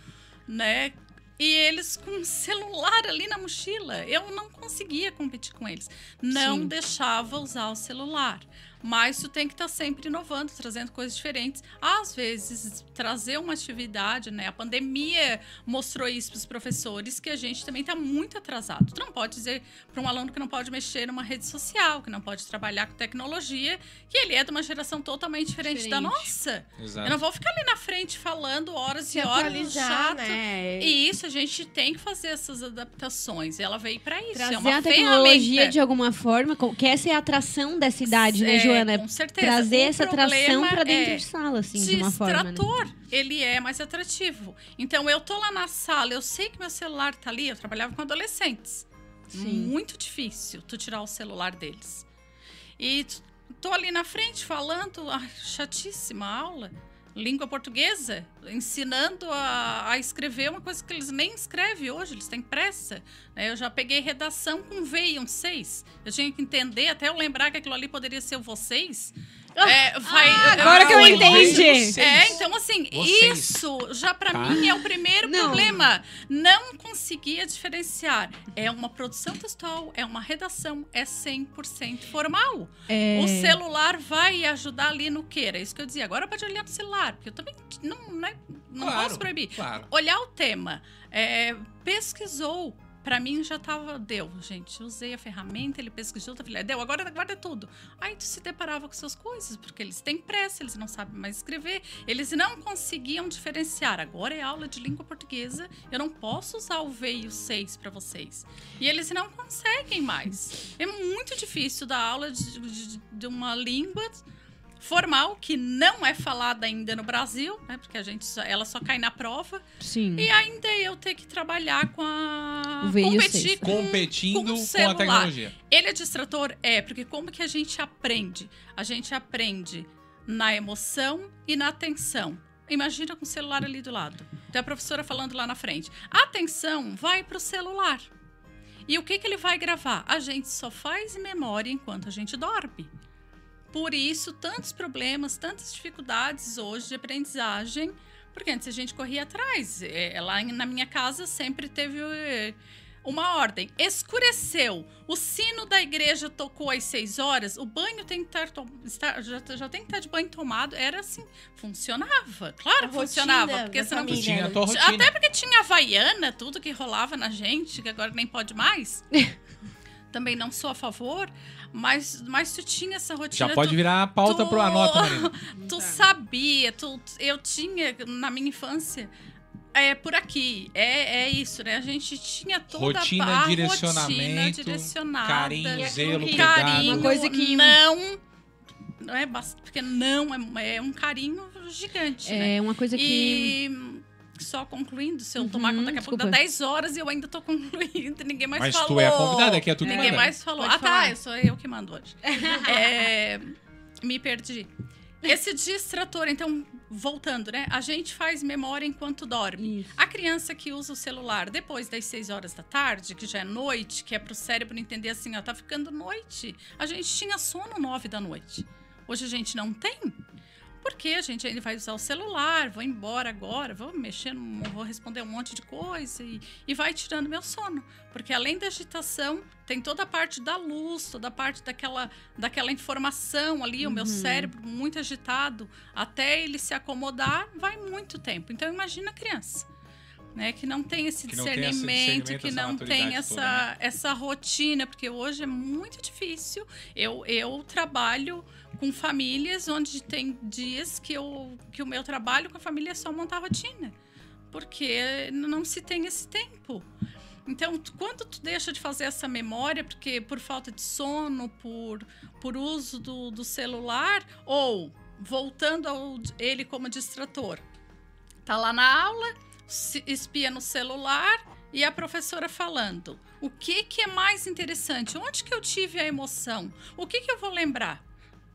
né? E eles com um celular ali na mochila. Eu não conseguia competir com eles. Não Sim. deixava usar o celular. Mas tu tem que estar sempre inovando, trazendo coisas diferentes. Às vezes, trazer uma atividade, né? A pandemia mostrou isso para os professores, que a gente também está muito atrasado. Tu não pode dizer para um aluno que não pode mexer numa rede social, que não pode trabalhar com tecnologia, que ele é de uma geração totalmente diferente, da Diferente. nossa. Exato. Eu não vou ficar ali na frente falando horas Se e horas chato. né? E isso a gente tem que fazer essas adaptações. Ela veio para isso. Trazer é uma a tecnologia ferramenta. de alguma forma, que essa é a atração dessa idade, né, É, Joana? Com certeza. Trazer O essa atração pra dentro é de sala, assim, de uma forma. Né? distrator, ele é mais atrativo. Então, eu tô lá na sala, eu sei que meu celular tá ali, eu trabalhava com adolescentes. Sim. Muito difícil tu tirar o celular deles. E tô ali na frente falando, ai, chatíssima aula. Língua portuguesa, ensinando a, a escrever uma coisa que eles nem escrevem hoje, eles têm pressa. né? Eu já peguei redação com V e um 6. Eu tinha que entender, até eu lembrar que aquilo ali poderia ser o vocês. É, vai, Ah, agora que eu entendi. é, então assim, Vocês. isso já pra Tá. mim é o primeiro Não. problema. Não conseguia diferenciar. É uma produção textual, é uma redação, é 100% formal. É... O celular vai ajudar ali no que? Era isso que eu dizia. Agora pode olhar no celular, porque eu também não, né, não Claro, posso proibir. Claro. Olhar o tema, é, pesquisou. Pra mim já tava, deu, gente. Usei a ferramenta, ele pesquisou, tá falei, deu, agora guarda tudo. Aí tu se deparava com suas coisas, porque eles têm pressa, eles não sabem mais escrever, eles não conseguiam diferenciar. Agora é aula de língua portuguesa, eu não posso usar o V e o 6 para vocês. E eles não conseguem mais. É muito difícil dar aula de, de- de uma língua formal que não é falada ainda no Brasil, né? Porque a gente só- ela só cai na prova Sim. e ainda eu ter que trabalhar com a O competir com Competindo com o com, a celular. tecnologia. ele é distrator? É, porque como que a gente aprende? A gente aprende na emoção e na atenção. Imagina com o celular ali do lado. Tem a professora falando lá na frente. A atenção vai para o celular. E o que, que ele vai gravar? A gente só faz memória enquanto a gente dorme. Por isso, tantos problemas, tantas dificuldades hoje de aprendizagem, porque antes a gente corria atrás. É, lá em- na minha casa sempre teve é, uma ordem. Escureceu. O sino da igreja tocou às seis horas. O banho tem que estar, estar- já, já tem que estar de banho tomado. Era assim, funcionava. Claro que funcionava, porque senão tinha a né? até porque tinha Havaiana, tudo que rolava na gente, que agora nem pode mais. (laughs) Também não sou a favor, mas, mas tu tinha essa rotina. Já pode tu, virar a pauta tu- pro anota, Marina. (laughs) tu sabia, tu, eu tinha na minha infância. É por aqui, é, é isso, né? A gente tinha toda Rotina, a rotina direcionamento, direcionada. Carinho, zelo, carinho, Uma coisa que- não, não é bast- porque não é, é um carinho gigante, né? É uma coisa que. E só concluindo, se eu Uhum, tomar conta daqui a pouco dá desculpa. 10 horas e eu ainda tô (laughs) concluindo, ninguém mais Mas falou. tu é a convidada, aqui é tu que Ninguém manda. mais falou. Pode ah, tá, falar. eu sou eu que mando hoje. (laughs) É, me perdi. Esse distrator, então, voltando, né? A gente faz memória enquanto dorme. Isso. A criança que usa o celular depois das 6 horas da tarde, que já é noite, que é pro cérebro entender assim, ó, tá ficando noite. A gente tinha sono 9 da noite. Hoje a gente não tem. Porque a gente ainda vai usar o celular, vou embora agora, vou mexer, vou responder um monte de coisa e, e vai tirando meu sono. Porque além da agitação, tem toda a parte da luz, toda a parte daquela, daquela informação ali, o meu Uhum. cérebro muito agitado, até ele se acomodar, vai muito tempo. Então imagina a criança. Né, que não tem esse Que não tem esse discernimento, que não tem essa, toda, né? essa rotina, porque hoje é muito difícil. Eu, eu trabalho com famílias onde tem dias que, eu, que o meu trabalho com a família é só montar rotina. Porque não se tem esse tempo. Então, quando tu deixa de fazer essa memória, porque por falta de sono, por, por uso do, do celular, ou voltando ao ele como distrator, tá lá na aula, espia no celular e a professora falando. O que, que é mais interessante? Onde que eu tive a emoção? O que, que eu vou lembrar?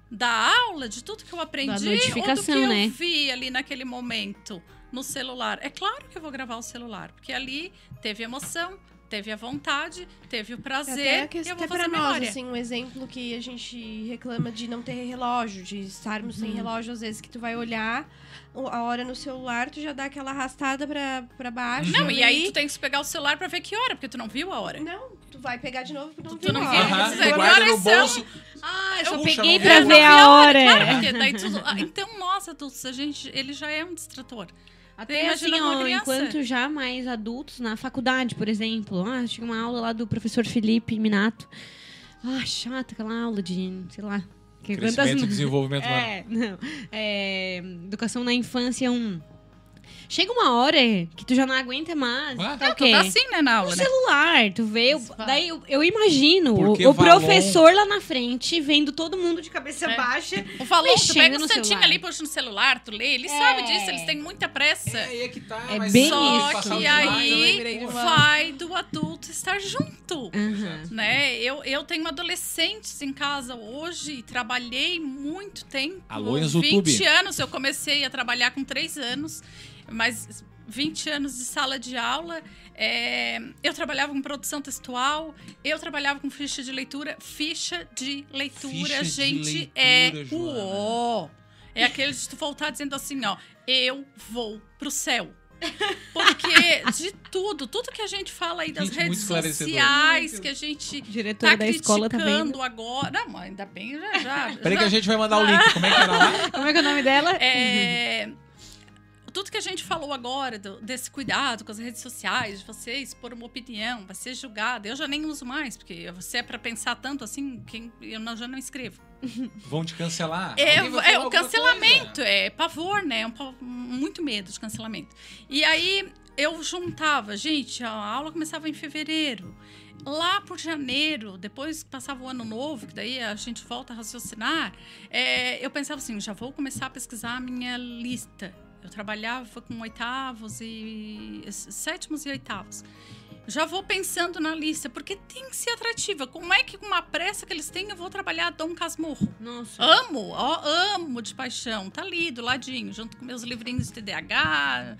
Da aula, de tudo que eu aprendi, ou do que eu né? vi ali naquele momento no celular? É claro que eu vou gravar o celular, porque ali teve emoção, teve a vontade, teve o Até, prazer, a que- e eu até vou fazer pra nós, memória. assim, um exemplo que a gente reclama de não ter relógio, de estarmos Uhum. sem relógio, às vezes que tu vai olhar a hora no celular, tu já dá aquela arrastada pra, pra baixo. Não, e aí ali. tu tem que pegar o celular pra ver que hora, porque tu não viu a hora. Não, tu vai pegar de novo porque não Tu viu não a viu? hora. Aham, Precisa- tu guarda no bolso. Ah, eu só Puxa, peguei pra ver a vi hora. Claro, porque daí. Ah, Então, nós adultos, a gente, ele já é um distrator. Até assim, ó, criança. enquanto já mais adultos, na faculdade, por exemplo. Ah, tinha uma aula lá do professor Felipe Minato. Ah, chata aquela aula de, sei lá. Que Crescimento e desenvolvimento (laughs) humano. É, não. É, educação na infância 1. Chega uma hora que tu já não aguenta mais. Ah. tá o Tu quê? tá assim, né, na aula, No né? celular, tu vê. o- vai. daí eu, eu imagino o, Porque o Valon- professor lá na frente, vendo todo mundo de cabeça É. baixa. O Valon, tu Mexendo pega um no santinho celular. ali, puxa no celular, tu lê, ele É. sabe disso, eles têm muita pressa. É, aí é que tá. É mas bem só isso. passar Só o que demais, eu aí lembrei de uma- vai do adulto estar junto. Aham. Né? Eu, eu tenho adolescentes em casa hoje e trabalhei muito tempo. Alô, 20 YouTube. anos, eu comecei a trabalhar com 3 anos, mas 20 anos de sala de aula. é, eu trabalhava com produção textual, eu trabalhava com ficha de leitura. Ficha de leitura, Ficha de gente, leitura, é Joana. uó. É aquele de tu voltar dizendo assim, ó, eu vou pro céu. Porque de tudo, tudo que a gente fala aí das Gente, redes sociais, que a gente Diretora tá da escola tá criticando agora. Não, ainda bem, já. já Peraí que já- a gente vai mandar o link. Como é que era lá? (laughs) Como é que é o nome dela? é, tudo que a gente falou agora, do- desse cuidado com as redes sociais, de você expor uma opinião, vai ser julgada. Eu já nem uso mais, porque você é pra pensar tanto assim, quem, eu não- já não escrevo. (laughs) Vão te cancelar? É, é o cancelamento, coisa? é pavor, né? É um muito medo de cancelamento. E aí eu juntava, gente, a aula começava em fevereiro. Lá por janeiro, depois que passava o ano novo, que daí a gente volta a raciocinar, é, eu pensava assim, já vou começar a pesquisar a minha lista. Eu trabalhava com oitavos e sétimos e oitavos. Já vou pensando na lista, porque tem que ser atrativa. Como é que com uma pressa que eles têm eu vou trabalhar Dom Casmurro? Nossa. Amo, ó, amo de paixão. Tá ali do ladinho, junto com meus livrinhos de TDAH,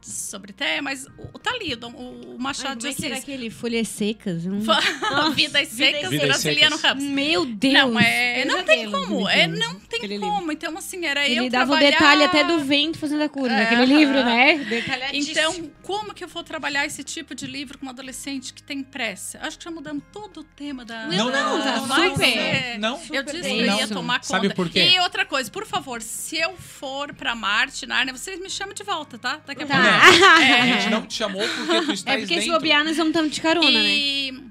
sobre té, mas o- tá ali, o, o Ai, Machado é de era Assis. aquele Folhas Secas? Um- (laughs) Vidas secas, Vidas Graciliano Secas. Ramos. Meu Deus. Não, é, Eu não tem como, é, livro. não tem Aquele como. Então, assim, era eu Ele dava trabalhar... o detalhe até do vento fazendo a curva. É. Aquele livro, né? Detalhadíssimo. Então, como que eu vou trabalhar esse tipo de livro com um adolescente que tem pressa? Acho que já mudamos todo o tema da... Não, não, tá super. é- Não? Eu Super disse bem. que eu ia tomar conta. Sabe por quê? E outra coisa, por favor, se eu for pra Marte, Nárnia, vocês me chamam de volta, tá? Daqui a Tá. Não, (laughs) É. a gente não te chamou porque tu estás É porque se bobear, nós vamos estar de carona, né? E...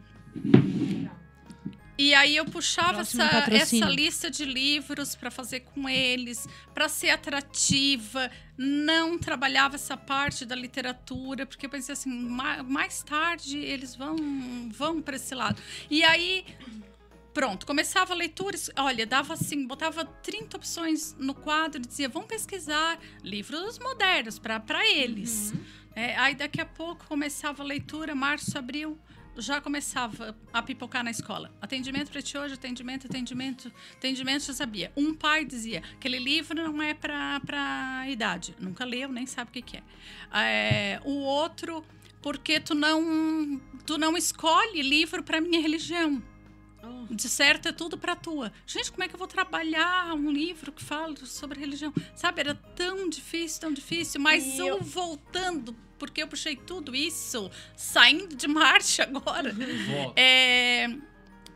E aí eu puxava Próximo essa, patrocínio. essa lista de livros pra fazer com eles, pra ser atrativa. Não trabalhava essa parte da literatura, porque eu pensei assim, ma- mais tarde eles vão vão para esse lado. E aí pronto, começava a leitura, olha, dava assim, botava 30 opções no quadro, dizia, vamos pesquisar livros modernos para eles. É, aí daqui a pouco começava a leitura, março, abril, já começava a pipocar na escola. Atendimento para ti hoje, atendimento, atendimento, atendimento, já sabia. Um pai dizia, aquele livro não é para idade. Nunca leu, nem sabe o que, que é. É, O outro, porque tu não, tu não escolhe livro para minha religião. De certo é tudo pra tua. Gente, como é que eu vou trabalhar um livro que fala sobre religião? Sabe, era tão difícil, tão difícil. Mas E eu eu- voltando, porque eu puxei tudo isso, saindo de Marte (laughs) agora. Volta. É,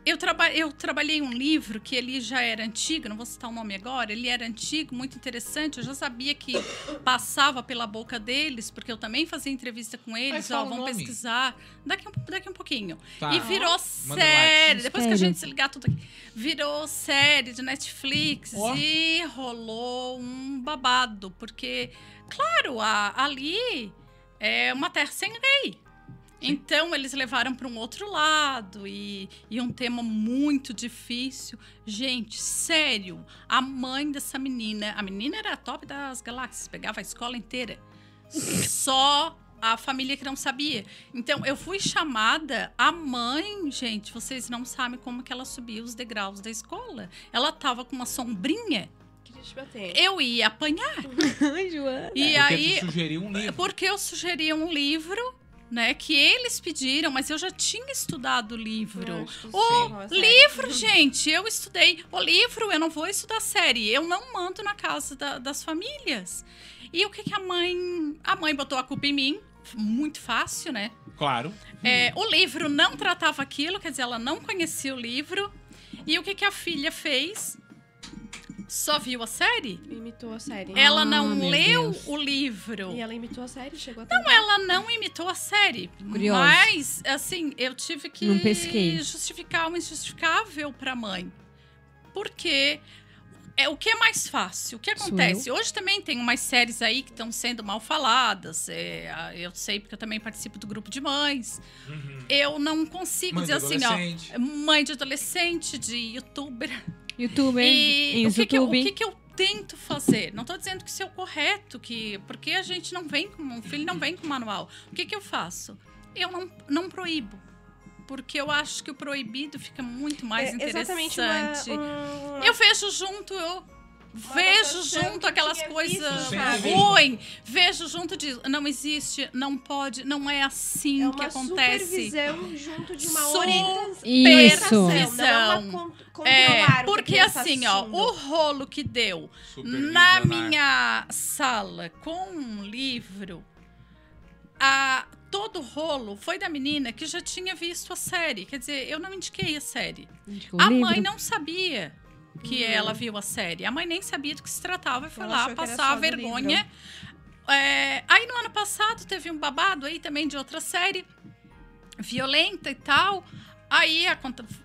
eu, traba eu trabalhei um livro que ele já era antigo, não vou citar o nome agora, ele era antigo, muito interessante. Eu já sabia que passava pela boca deles, porque eu também fazia entrevista com eles. Ó, o vamos nome. pesquisar. Daqui um, daqui um pouquinho. Tá. E virou série. Depois que a gente se ligar tudo aqui. Virou série de Netflix Ó. e rolou um babado. Porque, claro, a- ali é uma terra sem lei. Então eles levaram para um outro lado e, e um tema muito difícil. Gente, sério, a mãe dessa menina, a menina era a top das galáxias, pegava a escola inteira. Só a família que não sabia. Então eu fui chamada a mãe, gente, vocês não sabem como que ela subia os degraus da escola. Ela tava com uma sombrinha, eu ia apanhar. Ai, (laughs) Joana. E Porque aí sugeriu um livro. porque eu sugeri um livro né? Que eles pediram, mas eu já tinha estudado o livro. O sim, livro, gente, eu estudei. O livro, eu não vou estudar série. Eu não mando na casa da- das famílias. E o que, que a mãe. A mãe botou a culpa em mim. Muito fácil, né? Claro. É, o livro não tratava aquilo, quer dizer, ela não conhecia o livro. E o que, que a filha fez? Só viu a série? Imitou a série. Ela Ah, não meu leu Deus. o livro. E ela imitou a série, chegou até Não, ela não imitou a série. Curioso. Mas, assim, eu tive que Não pesquei. justificar o injustificável pra mãe. Porque é o que é mais fácil. O que acontece? Hoje também tem umas séries aí que estão sendo mal faladas. é, a- eu sei porque eu também participo do grupo de mães. Eu não consigo Mãe dizer assim, ó. adolescente. Mãe de adolescente, de youtuber. Youtuber, E o que, que eu, o YouTube. que, que eu tento fazer? Não tô dizendo que isso é o correto, que porque a gente não vem com um filho não vem com manual. O que, que eu faço? Eu não, não proíbo. Porque eu acho que o proibido fica muito mais É interessante. uma, um- Eu vejo junto, eu vejo junto que aquelas coisas ruins. Vejo junto de não existe, não pode, não é assim é que acontece. supervisão junto de uma Su- orientação. Isso. Não é uma É, porque tá assim, ó, o rolo que deu na minha sala com um livro, a, todo o rolo foi da menina que já tinha visto a série. Quer dizer, eu não indiquei a série. Indicou a o livro. mãe não sabia que ela viu a série. A mãe nem sabia do que se tratava e foi Ela lá passar a vergonha. É, aí no ano passado teve um babado aí também de outra série violenta e tal. Aí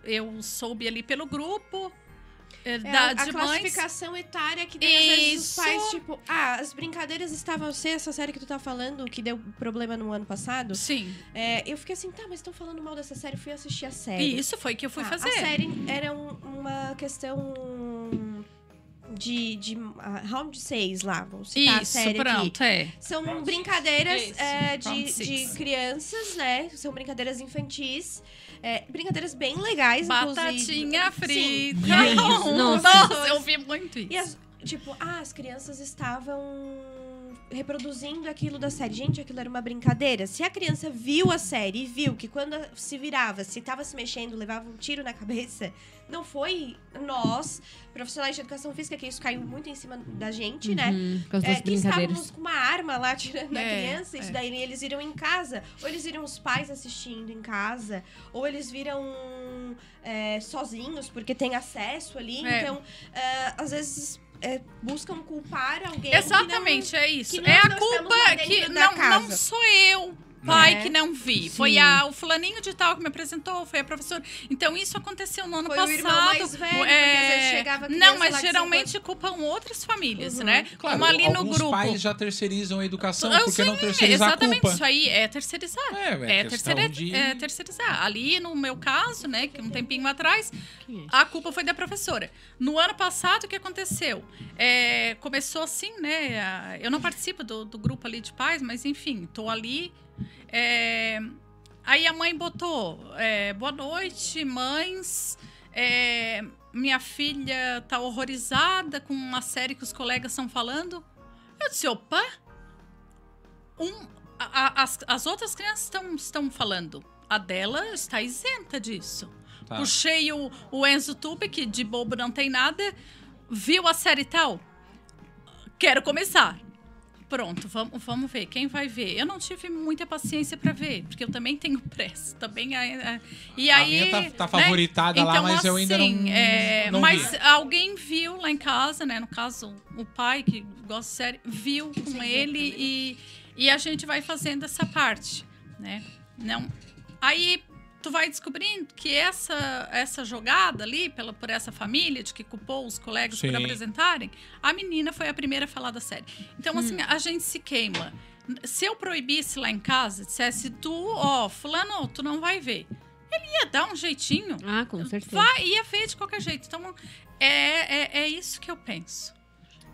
eu soube ali pelo grupo é, É da, a, a de mães. classificação etária que tem, às vezes, os pais, tipo... Ah, as brincadeiras estavam... Sei essa série que tu tá falando, que deu problema no ano passado. Sim, É, eu fiquei assim, tá, mas estão falando mal dessa série. Fui assistir a série. e isso foi que eu fui Ah, fazer. A série era um- uma questão de, de ah, round 6 lá, vamos citar a Isso, série aqui. pronto, é. São Round brincadeiras é, de, de crianças, né? São brincadeiras infantis. É, brincadeiras bem legais, Batatinha inclusive. Sim. frita. Isso, nossa. Nossa, eu vi muito isso. E as, tipo, ah, as crianças estavam reproduzindo aquilo da série. Gente, aquilo era uma brincadeira. Se a criança viu a série e viu que quando se virava, se tava se mexendo, levava um tiro na cabeça, não foi nós, profissionais de educação física, que isso caiu muito em cima da gente, né? Uhum, por causa É, que estávamos com uma arma lá tirando a É, criança, isso é. daí eles viram em casa, ou eles viram os pais assistindo em casa, ou eles viram é, sozinhos, porque tem acesso ali. É. Então, é, às vezes, é, buscam culpar alguém. Exatamente, é isso. que É nós a não estamos culpa que não, não sou eu, pai, É. que não vi. Sim. Foi a, o fulaninho de tal que me apresentou, foi a professora. Então, isso aconteceu no ano Foi o passado. irmão mais velho, porque às vezes chegava a Não, lá mas de geralmente culpam outras famílias, Uhum. né? Claro, Como ali no grupo. pais já terceirizam a educação, Eu porque não sei, terceirizar a Exatamente, culpa? isso aí é terceirizar. É, é, É, terceira- de... é terceirizar. Ali, no meu caso, né, que um tempinho atrás, é? a culpa foi da professora. No ano passado, o que aconteceu? É, começou assim, né? a- Eu não participo do, do grupo ali de pais, mas enfim, tô ali. É, aí a mãe botou: é, boa noite, mães. é, minha filha tá horrorizada com uma série que os colegas estão falando. Eu disse: opa! Um, a- a- as, as outras crianças estão, estão falando. A dela está isenta disso. Tá. Puxei o, o Enzo Tube, que de bobo não tem nada. Viu a série tal? Quero começar. Pronto, vamos, vamos ver. Quem vai ver? Eu não tive muita paciência para ver, porque eu também tenho (laughs) pressa. Também, a- a- e A aí, minha tá, tá né? favoritada lá, Então, mas eu ainda não, assim, é, não mas vi. alguém viu lá em casa, né? No caso, o pai, que gosta de série, viu com Sim, ele e, e a gente vai fazendo essa parte, né? Não. Aí tu vai descobrindo que essa, essa jogada ali, pela, por essa família, de que culpou os colegas por Sim. apresentarem, a menina foi a primeira a falar da série. Então, Hum. assim, a gente se queima. Se eu proibisse lá em casa, dissesse tu, ó, fulano, tu não vai ver. Ele ia dar um jeitinho. Ah, com certeza. Vai, ia ver de qualquer jeito. Então, é, é, é isso que eu penso.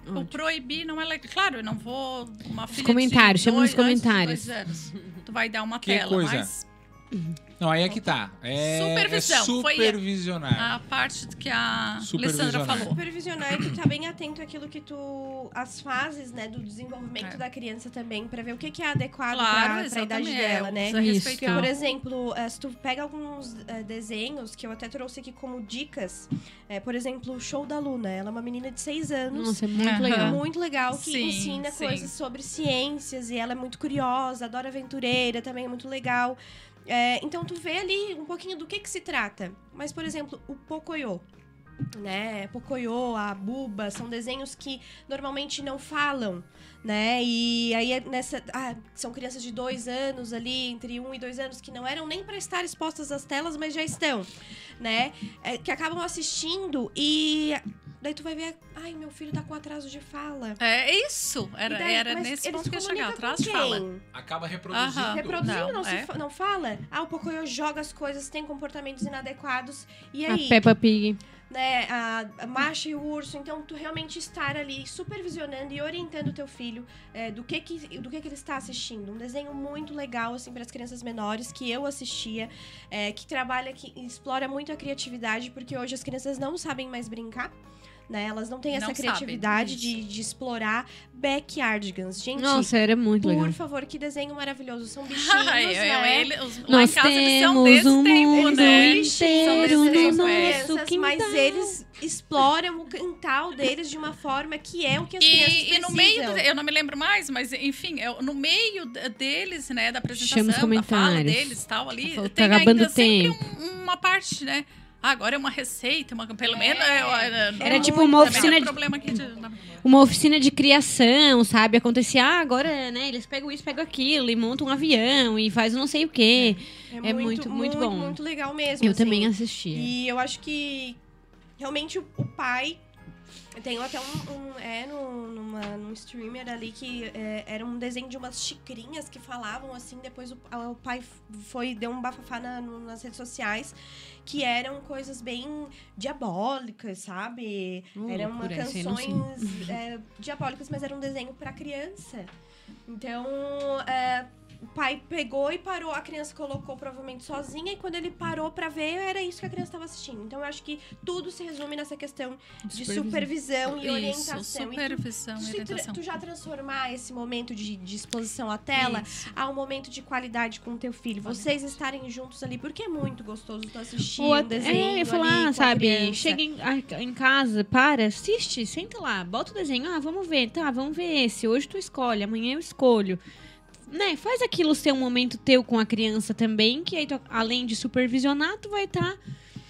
O Ótimo. proibir não é legal. Claro, eu não vou. Uma filha comentários, de chama nos comentários. anos, tu vai dar uma Que tela, coisa. mas. Não, aí é que tá. É, Supervisão, É foi supervisionar. A parte que a. Alessandra falou. Supervisionar e tu tá bem atento àquilo que tu. as fases, né, do desenvolvimento É. da criança também, pra ver o que, que é adequado Claro, pra, pra idade dela, é, né? Isso. Porque, por exemplo, eh, se tu pega alguns eh, desenhos que eu até trouxe aqui como dicas, eh, por exemplo, o Show da Luna. Ela é uma menina de 6 anos. Nossa, é muito legal. Muito legal, que Sim, ensina sim. coisas sobre ciências e ela é muito curiosa, adora aventureira, também é muito legal. É, então tu vê ali um pouquinho do que que se trata. Mas, por exemplo, o Pocoyo, né? Pocoyo, a Buba, são desenhos que normalmente não falam, né? E aí é nessa. Ah, são crianças de dois anos ali, entre um e dois anos, que não eram nem para estar expostas às telas, mas já estão, né? É, que acabam assistindo e. Daí tu vai ver, ai, meu filho tá com atraso de fala. É isso. Era, daí- era nesse eles ponto que eu ia chegar. com de fala. Acaba reproduzindo. Reproduzindo, Não, não, é. fa- não fala? Ah, o Pocoyo joga as coisas, tem comportamentos inadequados. E A aí, Peppa Pig. Né, a, a Marcha e o Urso. Então, tu realmente estar ali supervisionando e orientando o teu filho é, do, que, que, do que, que ele está assistindo. Um desenho muito legal, assim, para as crianças menores, que eu assistia, é, que trabalha, que explora muito a criatividade, porque hoje as crianças não sabem mais brincar. Né? Elas não têm essa Não criatividade de, de explorar backyardigans. Gente, Nossa, era muito por legal. favor, que desenho maravilhoso. São (laughs) bichinhos, Ai, eu, né? ele, os, Nós casa temos um tempo, mundo né? inteiro no tempo, nosso é. crianças, quintal. mas eles exploram o quintal deles de uma forma que é o que as crianças E, e precisam. no meio, eu não me lembro mais, mas enfim, eu- no meio de- deles, né, da apresentação, da fala deles tal, ali, Tá tem acabando ainda sempre tempo. um- uma parte, né? Ah, agora é uma receita, uma, pelo É. menos. é, é, Era não- tipo uma oficina de- problema aqui de- Uma oficina de criação, sabe? Acontecia, ah, agora, né, eles pegam isso, pegam aquilo e montam um avião e faz não sei o quê. É muito, muito bom. Muito legal mesmo. Eu assim. também assistia. E eu acho que realmente o, o pai. Tem até um. um- é no, numa, num streamer ali que é, era um desenho de umas xicrinhas que falavam assim. Depois o, o pai foi. Deu um bafafá na- nas redes sociais. Que eram coisas bem diabólicas, sabe? Oh, eram uma canções é, diabólicas, mas era um desenho pra criança. Então, é, o pai pegou e parou, a criança colocou provavelmente sozinha, e quando ele parou pra ver, era isso que a criança estava assistindo. Então, eu acho que tudo se resume nessa questão de supervisão, e orientação. Isso, E tu- supervisão tu, e se tra- orientação. tu já transformar esse momento de, de exposição à tela Isso. a um momento de qualidade com o teu filho. Vocês estarem juntos ali, porque é muito gostoso tu assistir Ou um desenho é, eu ali falar, com a sabe? Chega em, a- em casa, para, assiste, senta lá, bota o desenho. Ah, vamos ver, tá, vamos ver esse. Hoje tu escolhe, amanhã eu escolho. Né, faz aquilo ser um momento teu com a criança também, que aí tu, além de supervisionar, tu vai estar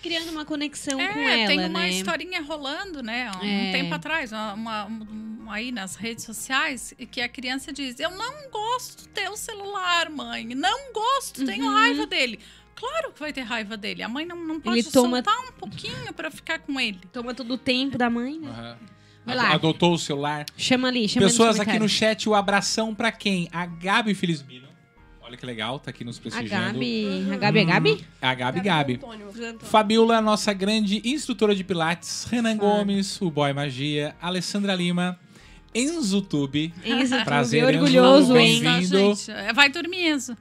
criando uma conexão É, com ela, tem uma né? historinha rolando, né? há Um É. tempo atrás, uma, uma- um- aí nas redes sociais, que a criança diz: Eu não gosto do teu celular, mãe. Não gosto, tenho Uhum. raiva dele. Claro que vai ter raiva dele. A mãe não, não pode Ele toma- soltar um pouquinho pra ficar com ele. Toma todo o tempo da mãe, né? Aham. Vai lá. Adotou o celular. Chama ali, chama Pessoas nos aqui no chat, o abração pra quem? A Gabi Felisbino. Olha que legal, tá aqui nos A prestigiando. Gabi. A Gabi é Gabi? A Gabi Gabi Gabi. Fabiola, nossa grande instrutora de pilates. Renan Gomes, o Boy Magia. Alessandra Lima. Enzo Tube. Enzo, Prazer, Prazer, Enzo. orgulhoso. Nossa, gente, é, vai dormir, Enzo.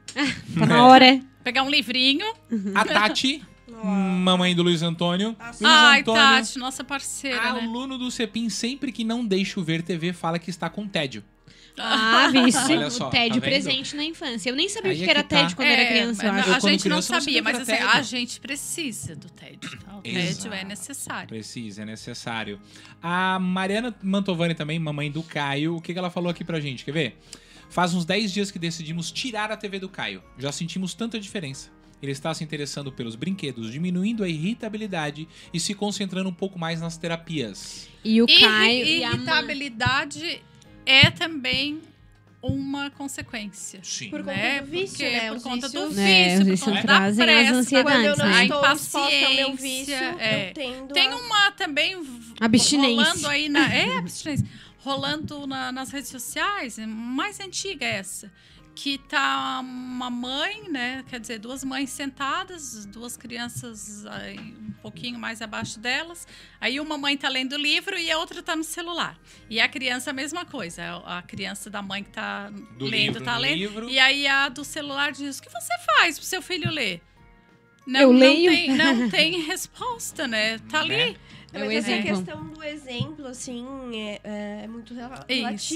Tá (laughs) na hora. Pegar um livrinho. A Tati, mamãe do Luiz Antônio. Nossa. Luiz Ai, Antônio, Tati, nossa parceira, né? aluno do CEPIM, sempre que não deixa o ver TV, fala que está com tédio. Ah. (laughs) Olha só, o tédio tá presente na infância. Eu nem sabia o que é era que tá. tédio quando era criança, eu mas acho. Eu, a gente não criança, não sabia, mas era assim, a gente precisa do tédio. Tá? O Exato. tédio é necessário. Precisa, é necessário. A Mariana Mantovani também, mamãe do Caio, o que, que ela falou aqui pra gente? Quer ver? Faz uns 10 dias que decidimos tirar a TV do Caio. Já sentimos tanta diferença. Ele está se interessando pelos brinquedos, diminuindo a irritabilidade e se concentrando um pouco mais nas terapias. E o Caio e a irritabilidade é também uma consequência. Sim. Por conta né? do vício, Porque né? por Os conta do vícios- É, vício, os por conta da trazem as pressa, ansiedades, Quando eu não né? a estou exposta ao meu vício, impaciência, é. eu tendo Tem a... uma também v- Abstinência. rolando aí na é abstinência, rolando na- nas redes sociais, é mais antiga essa, que tá uma mãe, né? Quer dizer, duas mães sentadas, duas crianças aí, um pouquinho mais abaixo delas. Aí uma mãe tá lendo o livro e a outra tá no celular. E a criança a mesma coisa. A criança da mãe que tá Do lendo, livro tá lendo. livro. E aí a do celular diz: "O que você faz pro seu filho ler?" Não, Eu não leio. Tem, não tem resposta, né? Tá ali. Né? É Mas o essa exemplo. questão do exemplo, assim, é, é muito rela- Isso.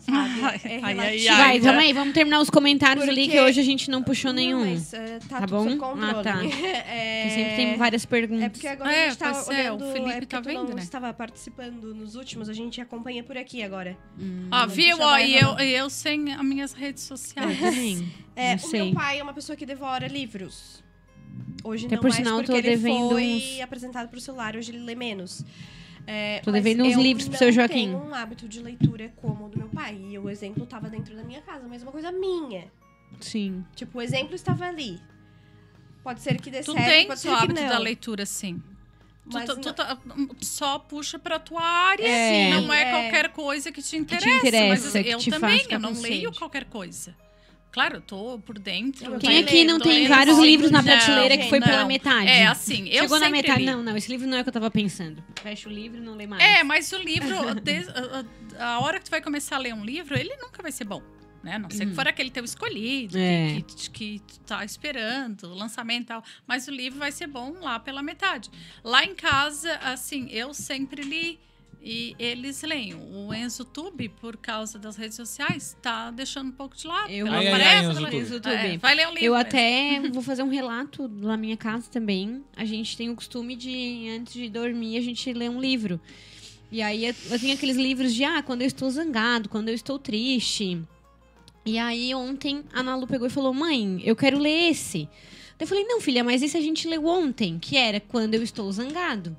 Sabe? É ai, ai, ai. Vai, vamos aí, vamos terminar os comentários ali, que Porque- hoje a gente não puxou Não, nenhum. mas, é, tá, Tá bom? Ah, tá. (laughs) É, Porque sempre tem várias perguntas. É porque agora É, a gente tá é, o olhando... Felipe porque tá vendo, não né? estava participando nos últimos, a gente acompanha por aqui agora. Ó, Hum, viu? já Ó, e eu, eu sem as minhas redes sociais. (laughs) Também. É, Não o sei. meu pai é uma pessoa que devora livros. Hoje Até não por mais, sinal, porque tô ele devendo foi uns- apresentado pro celular. Hoje ele lê menos. É, Tô mas devendo uns eu livros pro não seu Joaquim. tenho um hábito de leitura como o do meu pai. E o exemplo tava dentro da minha casa. A mesma coisa minha. Sim. Tipo, o exemplo estava ali. Pode ser que dê Tu certo, tem pode o ser que hábito não. da leitura, sim. Tu, Mas tu- não- tu tá- só puxa pra tua área, É. não é, É. qualquer coisa que te interessa. interessa, mas que eu te também, eu não consciente. leio qualquer coisa. Claro, eu tô por dentro. Quem aqui não tem vários livros na Não, prateleira que foi não. pela metade? É, assim, eu Chegou na metade, li. não, não, esse livro não é o que eu tava pensando. Fecha o livro e não lê mais. É, mas o livro, (laughs) a, hora que tu vai começar a ler um livro, ele nunca vai ser bom. Né? A não ser que for aquele teu escolhido, que- É. que, que, tu tá esperando, o lançamento e tal. Mas o livro vai ser bom lá pela metade. Lá em casa, assim, eu sempre li e eles leem. O Enzo Tube, por causa das redes sociais, tá deixando um pouco de lado. Eu- Ai, ai, Enzo Tube. É, vai ler um livro. Eu até vou fazer um relato na minha casa também. A gente tem o costume de, antes de dormir, a gente lê um livro. E aí tenho aqueles livros de, ah, quando eu estou zangado, quando eu estou triste. E aí ontem a Nalu pegou e falou, mãe, eu quero ler esse. Eu falei, não, filha, mas esse a gente leu ontem, que era quando eu estou zangado.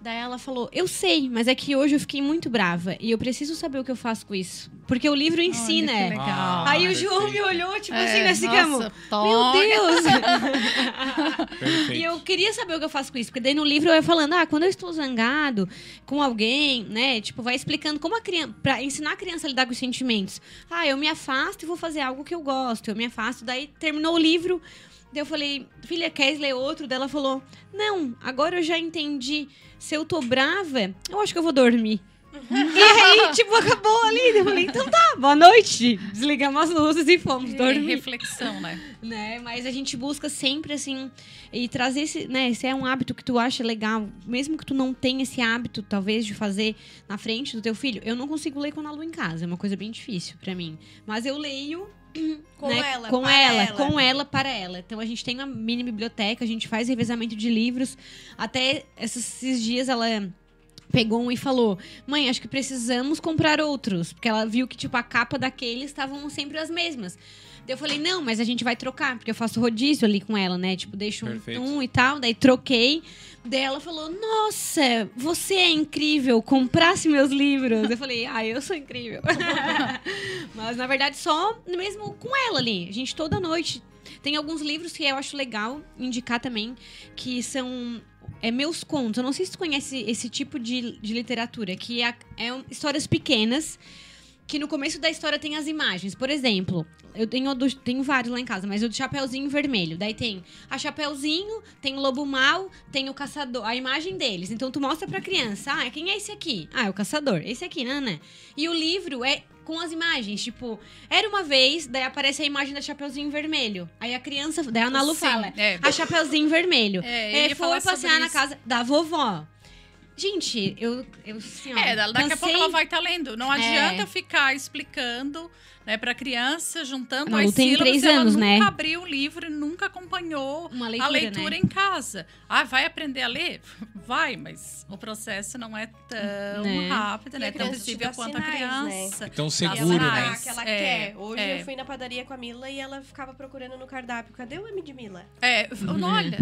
Daí ela falou, eu sei, mas é que hoje eu fiquei muito brava e eu preciso saber o que eu faço com isso. Porque o livro ensina. Olha. Ah, Aí o João me olhou, tipo É, assim, nesse camo. nossa, Meu. Deus! E eu queria saber o que eu faço com isso. Porque daí no livro eu ia falando, ah, quando eu estou zangado com alguém, né? Tipo, vai explicando como a criança. Pra ensinar a criança a lidar com os sentimentos. Ah, eu me afasto e vou fazer algo que eu gosto. Eu me afasto. Daí terminou o livro. Daí eu falei, filha, quer ler outro? Daí ela falou, não, agora eu já entendi. Se eu tô brava, eu acho que eu vou dormir. e aí, (laughs) tipo, acabou ali. Eu falei, então tá, boa noite. Desligamos as luzes e fomos É, dormir reflexão, né? (laughs) né? Mas a gente busca sempre assim e trazer esse, né? Se é um hábito que tu acha legal, mesmo que tu não tenha esse hábito talvez de fazer na frente do teu filho, eu não consigo ler com a Lu em casa, é uma coisa bem difícil pra mim. Mas eu leio Com né, ela, com para ela, ela. com ela para ela. Então a gente tem uma mini biblioteca, a gente faz revezamento de livros. Até esses, dias ela pegou um e falou: "Mãe, acho que precisamos comprar outros", porque ela viu que tipo a capa daqueles estavam sempre as mesmas. Daí eu falei: "Não, mas a gente vai trocar, porque eu faço rodízio ali com ela, né? Tipo, deixo um, um e tal, daí troquei. Daí ela falou: "Nossa, você é incrível, comprasse meus livros". Eu falei: "Ah, eu sou incrível". (laughs) Mas na verdade só mesmo com ela ali. A gente toda noite tem alguns livros que eu acho legal indicar também, que são é, meus contos. Eu não sei se tu conhece esse tipo de, de literatura, que é, é histórias pequenas, que no começo da história tem as imagens. Por exemplo, eu tenho, do- tenho vários lá em casa, mas o do Chapeuzinho Vermelho. Daí tem a Chapeuzinho, tem o Lobo Mal, tem o Caçador, a imagem deles. Então tu mostra pra criança, ah, quem é esse aqui? Ah, é o Caçador. Esse aqui, Nana. E o livro é com as imagens, tipo, era uma vez, daí aparece a imagem da Chapeuzinho Vermelho. Aí a criança, daí a Nalu Sim, fala, é. a Chapeuzinho Vermelho. É, É, foi passear na casa da vovó. Gente, eu, eu assim, ó, É, da- daqui a pouco cansei- ela vai estar lendo. Não adianta É. eu ficar explicando né, pra criança, juntando Não, as tem sílabas. três e ela anos, nunca né? abriu o livro e nunca acompanhou Uma a leitura, leitura né? em casa. Ah, vai aprender a ler? (laughs) Vai, mas o processo não é tão Né? rápido, né? a Tão visível quanto a sinais, criança. Tão E seguro, ela né? que ela É, quer. Hoje é. eu fui na padaria com a Mila e ela ficava procurando no cardápio. Cadê o M de Mila? É, Uhum. olha.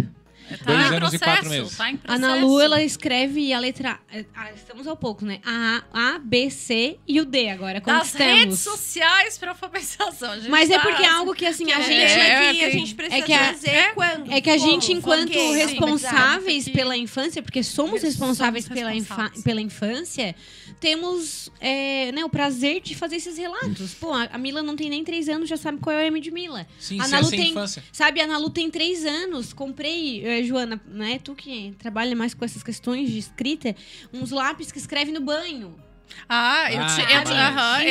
Tá Dois em anos e processo, quatro meses. Tá em A processo. Ana Lu, ela escreve a letra A. Estamos ao pouco, né? A, A, B, C e o D agora. Das redes sociais para alfabetização. A gente Mas é tá- porque é algo que, assim, a É, gente... é, que a é, gente precisa é que a- dizer é- quando. É que a gente, como, enquanto responsáveis sim, pela infância, porque somos Somos responsáveis, pela, infa- pela infância, temos é, né, o prazer de fazer esses relatos. Pô, a a Mila não tem nem três anos, já sabe qual é o M de Mila. Sim, A se Nalu essa é a tem- infância. Sabe, a Ana Lu tem três anos. Comprei, eh, Joana, né? Tu que trabalha mais com essas questões de escrita, uns lápis que escreve no banho. Ah, eu Ah, te, eu,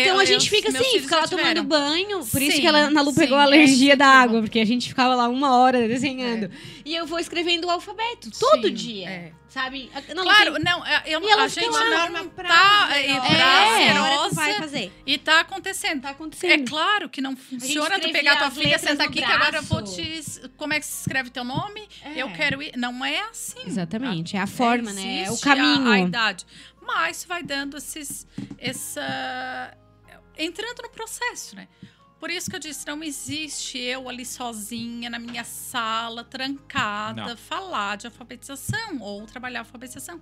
então eu- a gente eu- fica assim, fica lá tomando banho. Por isso Sim, que ela, a Ana Lu sim, pegou a é alergia da incrível. água, porque a gente ficava lá uma hora desenhando. E eu vou escrevendo o alfabeto todo Sim, dia. é. Sabe? Lu Claro, tem- não, é, eu, E ela a gente lá, não Norma tá é, ó, É. agora prazerosa tu vai fazer. e tá acontecendo. tá É acontecendo. claro que não funciona tu pegar tua filha, letras senta no aqui, que agora eu vou braço. te. Como é que se escreve teu nome? É. Eu quero ir. Não é assim. Exatamente, é a forma, né? É o caminho. A, idade. Mas vai dando esses. Essa. Entrando no processo, né? Por isso que eu disse, não existe eu ali sozinha na minha sala, trancada, Não. falar de alfabetização ou trabalhar alfabetização.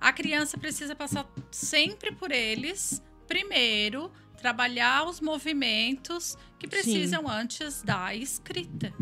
A criança precisa passar sempre por eles, primeiro, trabalhar os movimentos que precisam antes da escrita.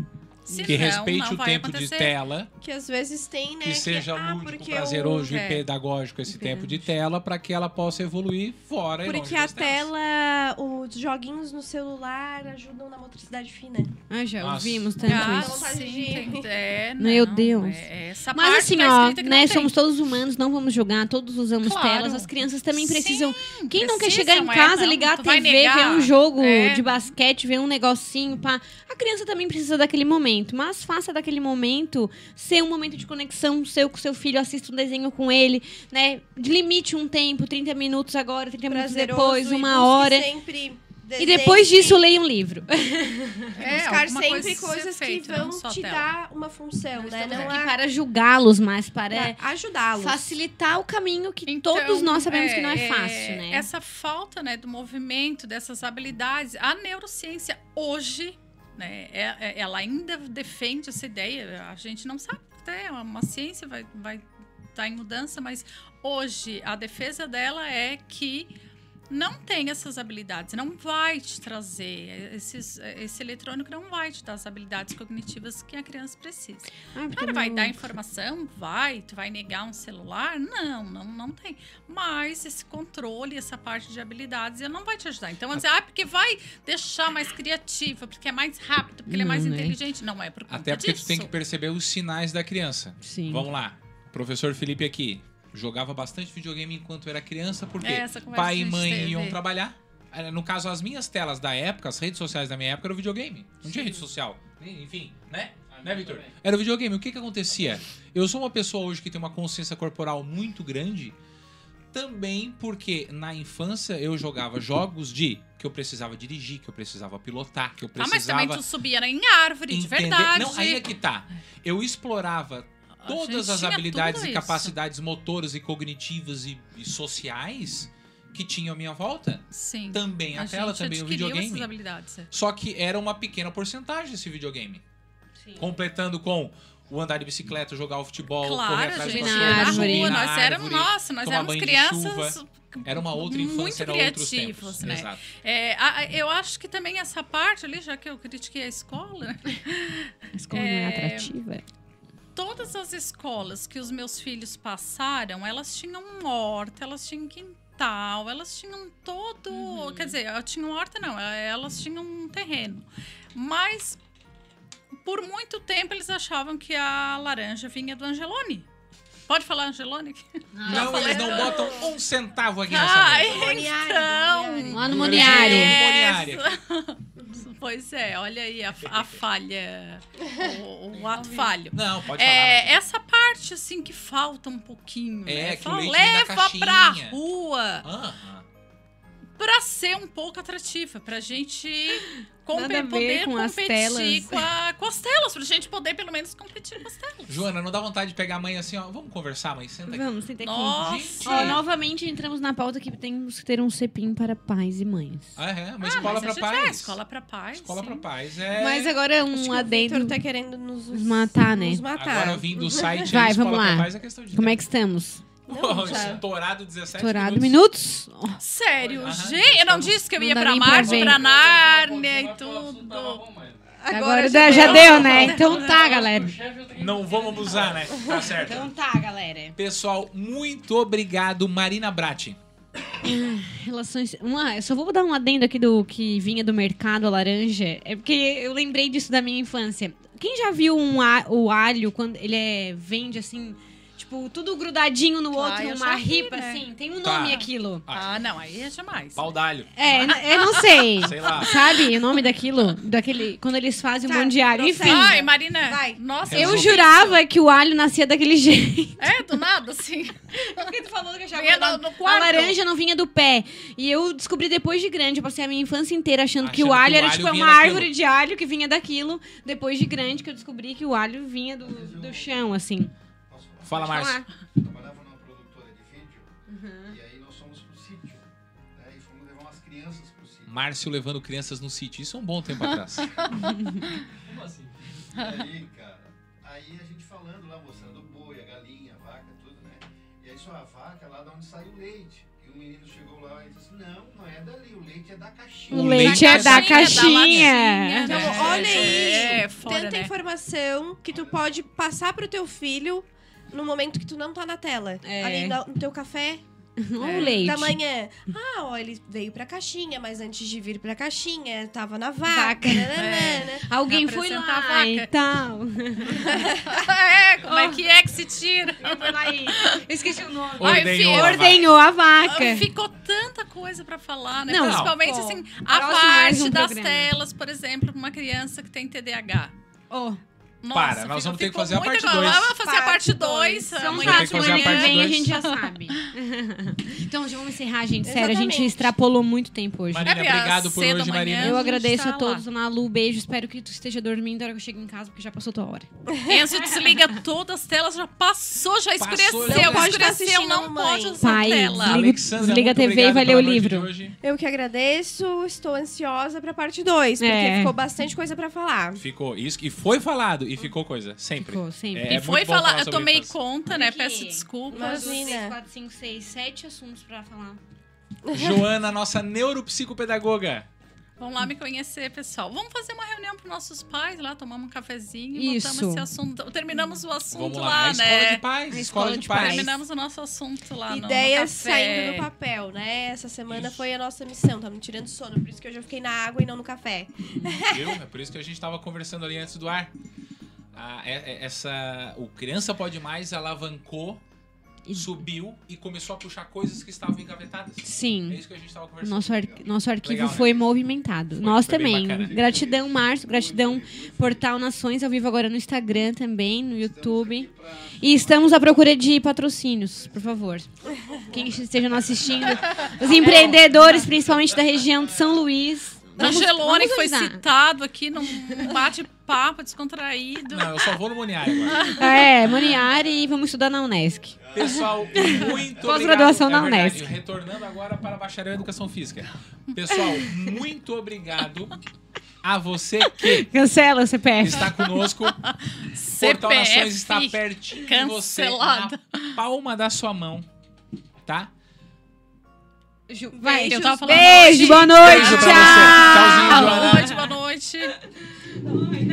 Que Senão, respeite não o tempo de tela, Que às vezes tem, né? que seja ah, lúdico, prazeroso eu- e é. pedagógico esse tempo de tela, para que ela possa evoluir fora e longe Porque a das telas. tela, os joguinhos no celular ajudam na motricidade fina. Ah, já Nossa. ouvimos tanto Ah, isso. sim, de- tem- é, Meu não, Deus. é- essa Mas parte assim, tá ó, que né? não. Somos todos humanos, não vamos julgar, todos usamos Claro. telas. As crianças também Sim, precisam. Quem não quer chegar em casa, não, ligar a TV, ver um jogo É. de basquete, ver um negocinho, pá. A criança também precisa daquele momento, mas faça daquele momento ser um momento de conexão seu com seu filho, assista um desenho com ele, né? Limite um tempo, 30 minutos agora, 30 minutos Prazeroso depois, e uma hora. sempre E depois disso, leia um livro. É, (laughs) buscar sempre coisa coisas que não vão te tela. dar uma função, Nós né? Não aqui é para julgá-los, mas para ajudá-los. facilitar o caminho que Então, todos nós sabemos que não é é, fácil, né? Essa falta né, do movimento, dessas habilidades, a neurociência hoje, né, é- é- ela ainda defende essa ideia. A gente não sabe, até uma ciência vai estar vai tá em mudança, mas hoje a defesa dela é que não tem essas habilidades, não vai te trazer esses, esse eletrônico não vai te dar as habilidades cognitivas que a criança precisa. Ah, porque Cara, vai não- dar informação? Vai. Tu vai negar um celular? Não, não, não tem. Mas esse controle, essa parte de habilidades, ele não vai te ajudar. Então, dizer, ah, porque vai deixar mais criativa, porque é mais rápido, porque ele é mais né? inteligente. Não é por conta Até porque disso. tu tem que perceber os sinais da criança. Sim. Vamos lá. Professor Felipe aqui. Jogava bastante videogame enquanto era criança, porque É, pai a e mãe teve. iam trabalhar. No caso, as minhas telas da época, as redes sociais da minha época, era o videogame. Não tinha rede social. Enfim, né? Né, Vitor? Era o videogame. O que que acontecia? Eu sou uma pessoa hoje que tem uma consciência corporal muito grande, também porque na infância eu jogava jogos de que eu precisava dirigir, que eu precisava pilotar, que eu Ah, mas precisava também tu subia em árvore, de entender. verdade. Não, aí é que tá. Eu explorava todas as tinha habilidades e capacidades motoras e cognitivas e, e sociais que tinham à minha volta. Sim. Também a, a tela, também o videogame. essas habilidades. é. Só que era uma pequena porcentagem esse videogame. Completando com o andar de bicicleta, jogar o futebol, correr Claro, atrás gente. Na árvore. rua, na nós éramos, nossa, nós éramos crianças. Era uma outra muito infância, era outros criativos, tempos. né? Exato. É, a- eu acho que também essa parte ali, já que eu critiquei a escola, né? (laughs) A escola não é atrativa. Todas as escolas que os meus filhos passaram, elas tinham horta, elas tinham quintal, elas tinham todo. Uhum. Quer dizer, elas tinham horta, não, elas tinham um terreno. Mas por muito tempo eles achavam que a laranja vinha do Angelone. Pode falar Angelone? (laughs) Não, falei. eles não botam um centavo aqui nessa Ai, mesa. Moniário, então. Moniário. Lá no Moniário. Moniário. É. Pois é, olha aí a, a falha, o, o ato (laughs) falho. Não, pode É, falar. essa parte, assim, que falta um pouquinho. É, né? que Fala, leva pra rua. Aham. Pra ser um pouco atrativa, pra gente Nada a ver poder com as competir telas. Com, a- com as telas, pra gente poder pelo menos competir com as telas. Joana, não dá vontade de pegar a mãe assim, ó. Vamos conversar, mãe? Senta aqui. Vamos, senta aqui. Nossa! Ó, novamente entramos na pauta que temos que ter um cepim para pais e mães. Ah, é? Uma Ah, escola mas pra a gente- pais. É, escola pra pais. Escola sim. pra pais. É... Mas agora Acho um que o Victor adendo. tá querendo nos, matar, né? Nos matar. Agora vindo do site Vai, vamos lá. pra pais é questão de Como é que estamos? Não, já. Estourado 17 Estourado minutos. minutos? Sério, Aham, gente, eu não disse que eu ia pra Marte, pra Nárnia e tudo. mãe. Agora, já, já deu, né? Então tá, galera. Não vamos abusar, né? Tá certo. Então tá, galera. Pessoal, muito obrigado, Marina Bratti. Relações. Uma, eu só vou dar um adendo aqui do que vinha do mercado, a laranja. É porque eu lembrei disso da minha infância. Quem já viu um a- o alho quando ele é, vende assim, tipo, tudo grudadinho no Ah, outro, uma vi, ripa né? assim? Tem um Tá. nome aquilo. Ah, não, aí é jamais. Pau d'alho. É, eu não (laughs) sei. Sei lá. Sabe o nome daquilo? Daquele. Quando eles fazem um Tá, monte de alho. não Enfim. sei. Ai, Marina, Vai. nossa, Eu jurava que o alho nascia daquele (laughs) jeito. É, do nada, assim. Porque tu falou que achava Vinha que no, no a quarto. laranja não vinha do pé. E eu descobri depois de grande. Eu passei a minha infância inteira achando, que Achando o alho que o era alho tipo vinha uma daquilo. árvore de alho que vinha daquilo. Depois de grande, que eu descobri que o alho vinha do, do chão, assim. Fala, Márcio. falar. trabalhava numa produtora de vídeo Uhum. e aí nós fomos pro sítio. Né, e fomos levar umas crianças pro sítio. Márcio levando crianças no sítio. Isso é um bom tempo atrás. (laughs) (laughs) Como assim? E aí, cara, aí a gente falando lá, mostrando o boi, a galinha, a vaca, tudo, né? E aí só a vaca é lá de onde sai o leite. E o menino chegou lá e disse, não, não é dali, o leite é da caixinha. O leite é da caixinha. Então, É, olha aí, é, fora, tanta né? informação que tu pode passar pro teu filho no momento que tu não tá na tela. É. Ali no, no teu café Olha (laughs) o leite. da manhã. Ah, ó, ele veio pra caixinha, mas antes de vir pra caixinha, tava na vaca. Vaca. nananana. Alguém foi lá a e vaca. tal. (laughs) É, como é que é que se tira? (laughs) Foi lá e... Eu esqueci o nome. Ai, Ordenhou filho, a vaca. Ordenhou a vaca. Ficou tanta coisa pra falar, né? Não. Principalmente, assim, a próximo parte um das programa. telas, por exemplo, pra uma criança que tem TDAH. Ó, Nossa, Para, nós vamos ter que fazer a parte coisa. dois. Vamos fazer a Parte parte dois. 2. Então Amanhã tá, tem que fazer semana a que parte vem a gente já sabe. (laughs) então, já vamos encerrar, gente. Sério, a gente Exatamente. extrapolou muito tempo hoje. Marina, É, obrigado por hoje. Marina. Eu a agradeço tá a todos. Ana Lu, beijo. Espero que tu esteja dormindo na hora que eu chego em casa, porque já passou tua hora. (laughs) Enzo desliga todas as telas, já passou, já Passou, escureceu. já. Pode escureceu, tá não pode usar Pai, tela. desliga- Alexandra, desliga a TV e vai ler o livro. Eu que agradeço, estou ansiosa pra parte 2, porque É. ficou bastante coisa pra falar. Ficou isso e foi falado e ficou coisa sempre. Ficou, sempre. É, E foi muito bom falar, falar eu tomei infância. conta, né? Aqui. Peço desculpas. Imagina. 3, 4, 5, 6, 7 assuntos pra falar. Joana, nossa neuropsicopedagoga. Vão lá me conhecer, pessoal. Vamos fazer uma reunião para nossos pais lá, tomar um cafezinho e Isso. botamos esse assunto. Terminamos o assunto Vamos lá. lá, a escola né? de pais. A escola, escola de de pais. pais. Terminamos o nosso assunto lá no- no, Ideias café. saindo do papel, né? Essa semana foi a nossa missão, tá me tirando sono, por isso que eu fiquei na água e não no café. Viu? É por isso que a gente tava conversando ali antes do ar. Ah, é- é- essa, o Criança Pode Mais alavancou, subiu e começou a puxar coisas que estavam engavetadas. É Sim. isso que a gente tava conversando. Nosso, ar- nosso arquivo Legal, né? foi movimentado. Foi, Nós foi também. Gratidão, Márcio. Gratidão, Portal Nações, ao vivo agora no Instagram também, no YouTube. E estamos à procura de patrocínios, por favor. Quem esteja nos assistindo. Os empreendedores, principalmente da região de São Luís. Vamos- Angelone vamos foi citado aqui num bate-papo descontraído. Não, eu só vou no Moniari agora. É, Moniari e vamos estudar na Unesc. Pessoal, (laughs) muito Pós-graduação obrigado. na É verdade, Unesp. Retornando agora para Bacharel em Educação Física. Pessoal, muito obrigado a você que Cancela o CPF. está conosco. Portal Nações está pertinho de você, cancelado. na palma da sua mão, tá? Ju... Vai, eu tava falando. Beijo, boa noite. Beijo tchau. Tchauzinho, boa noite, boa noite. (laughs)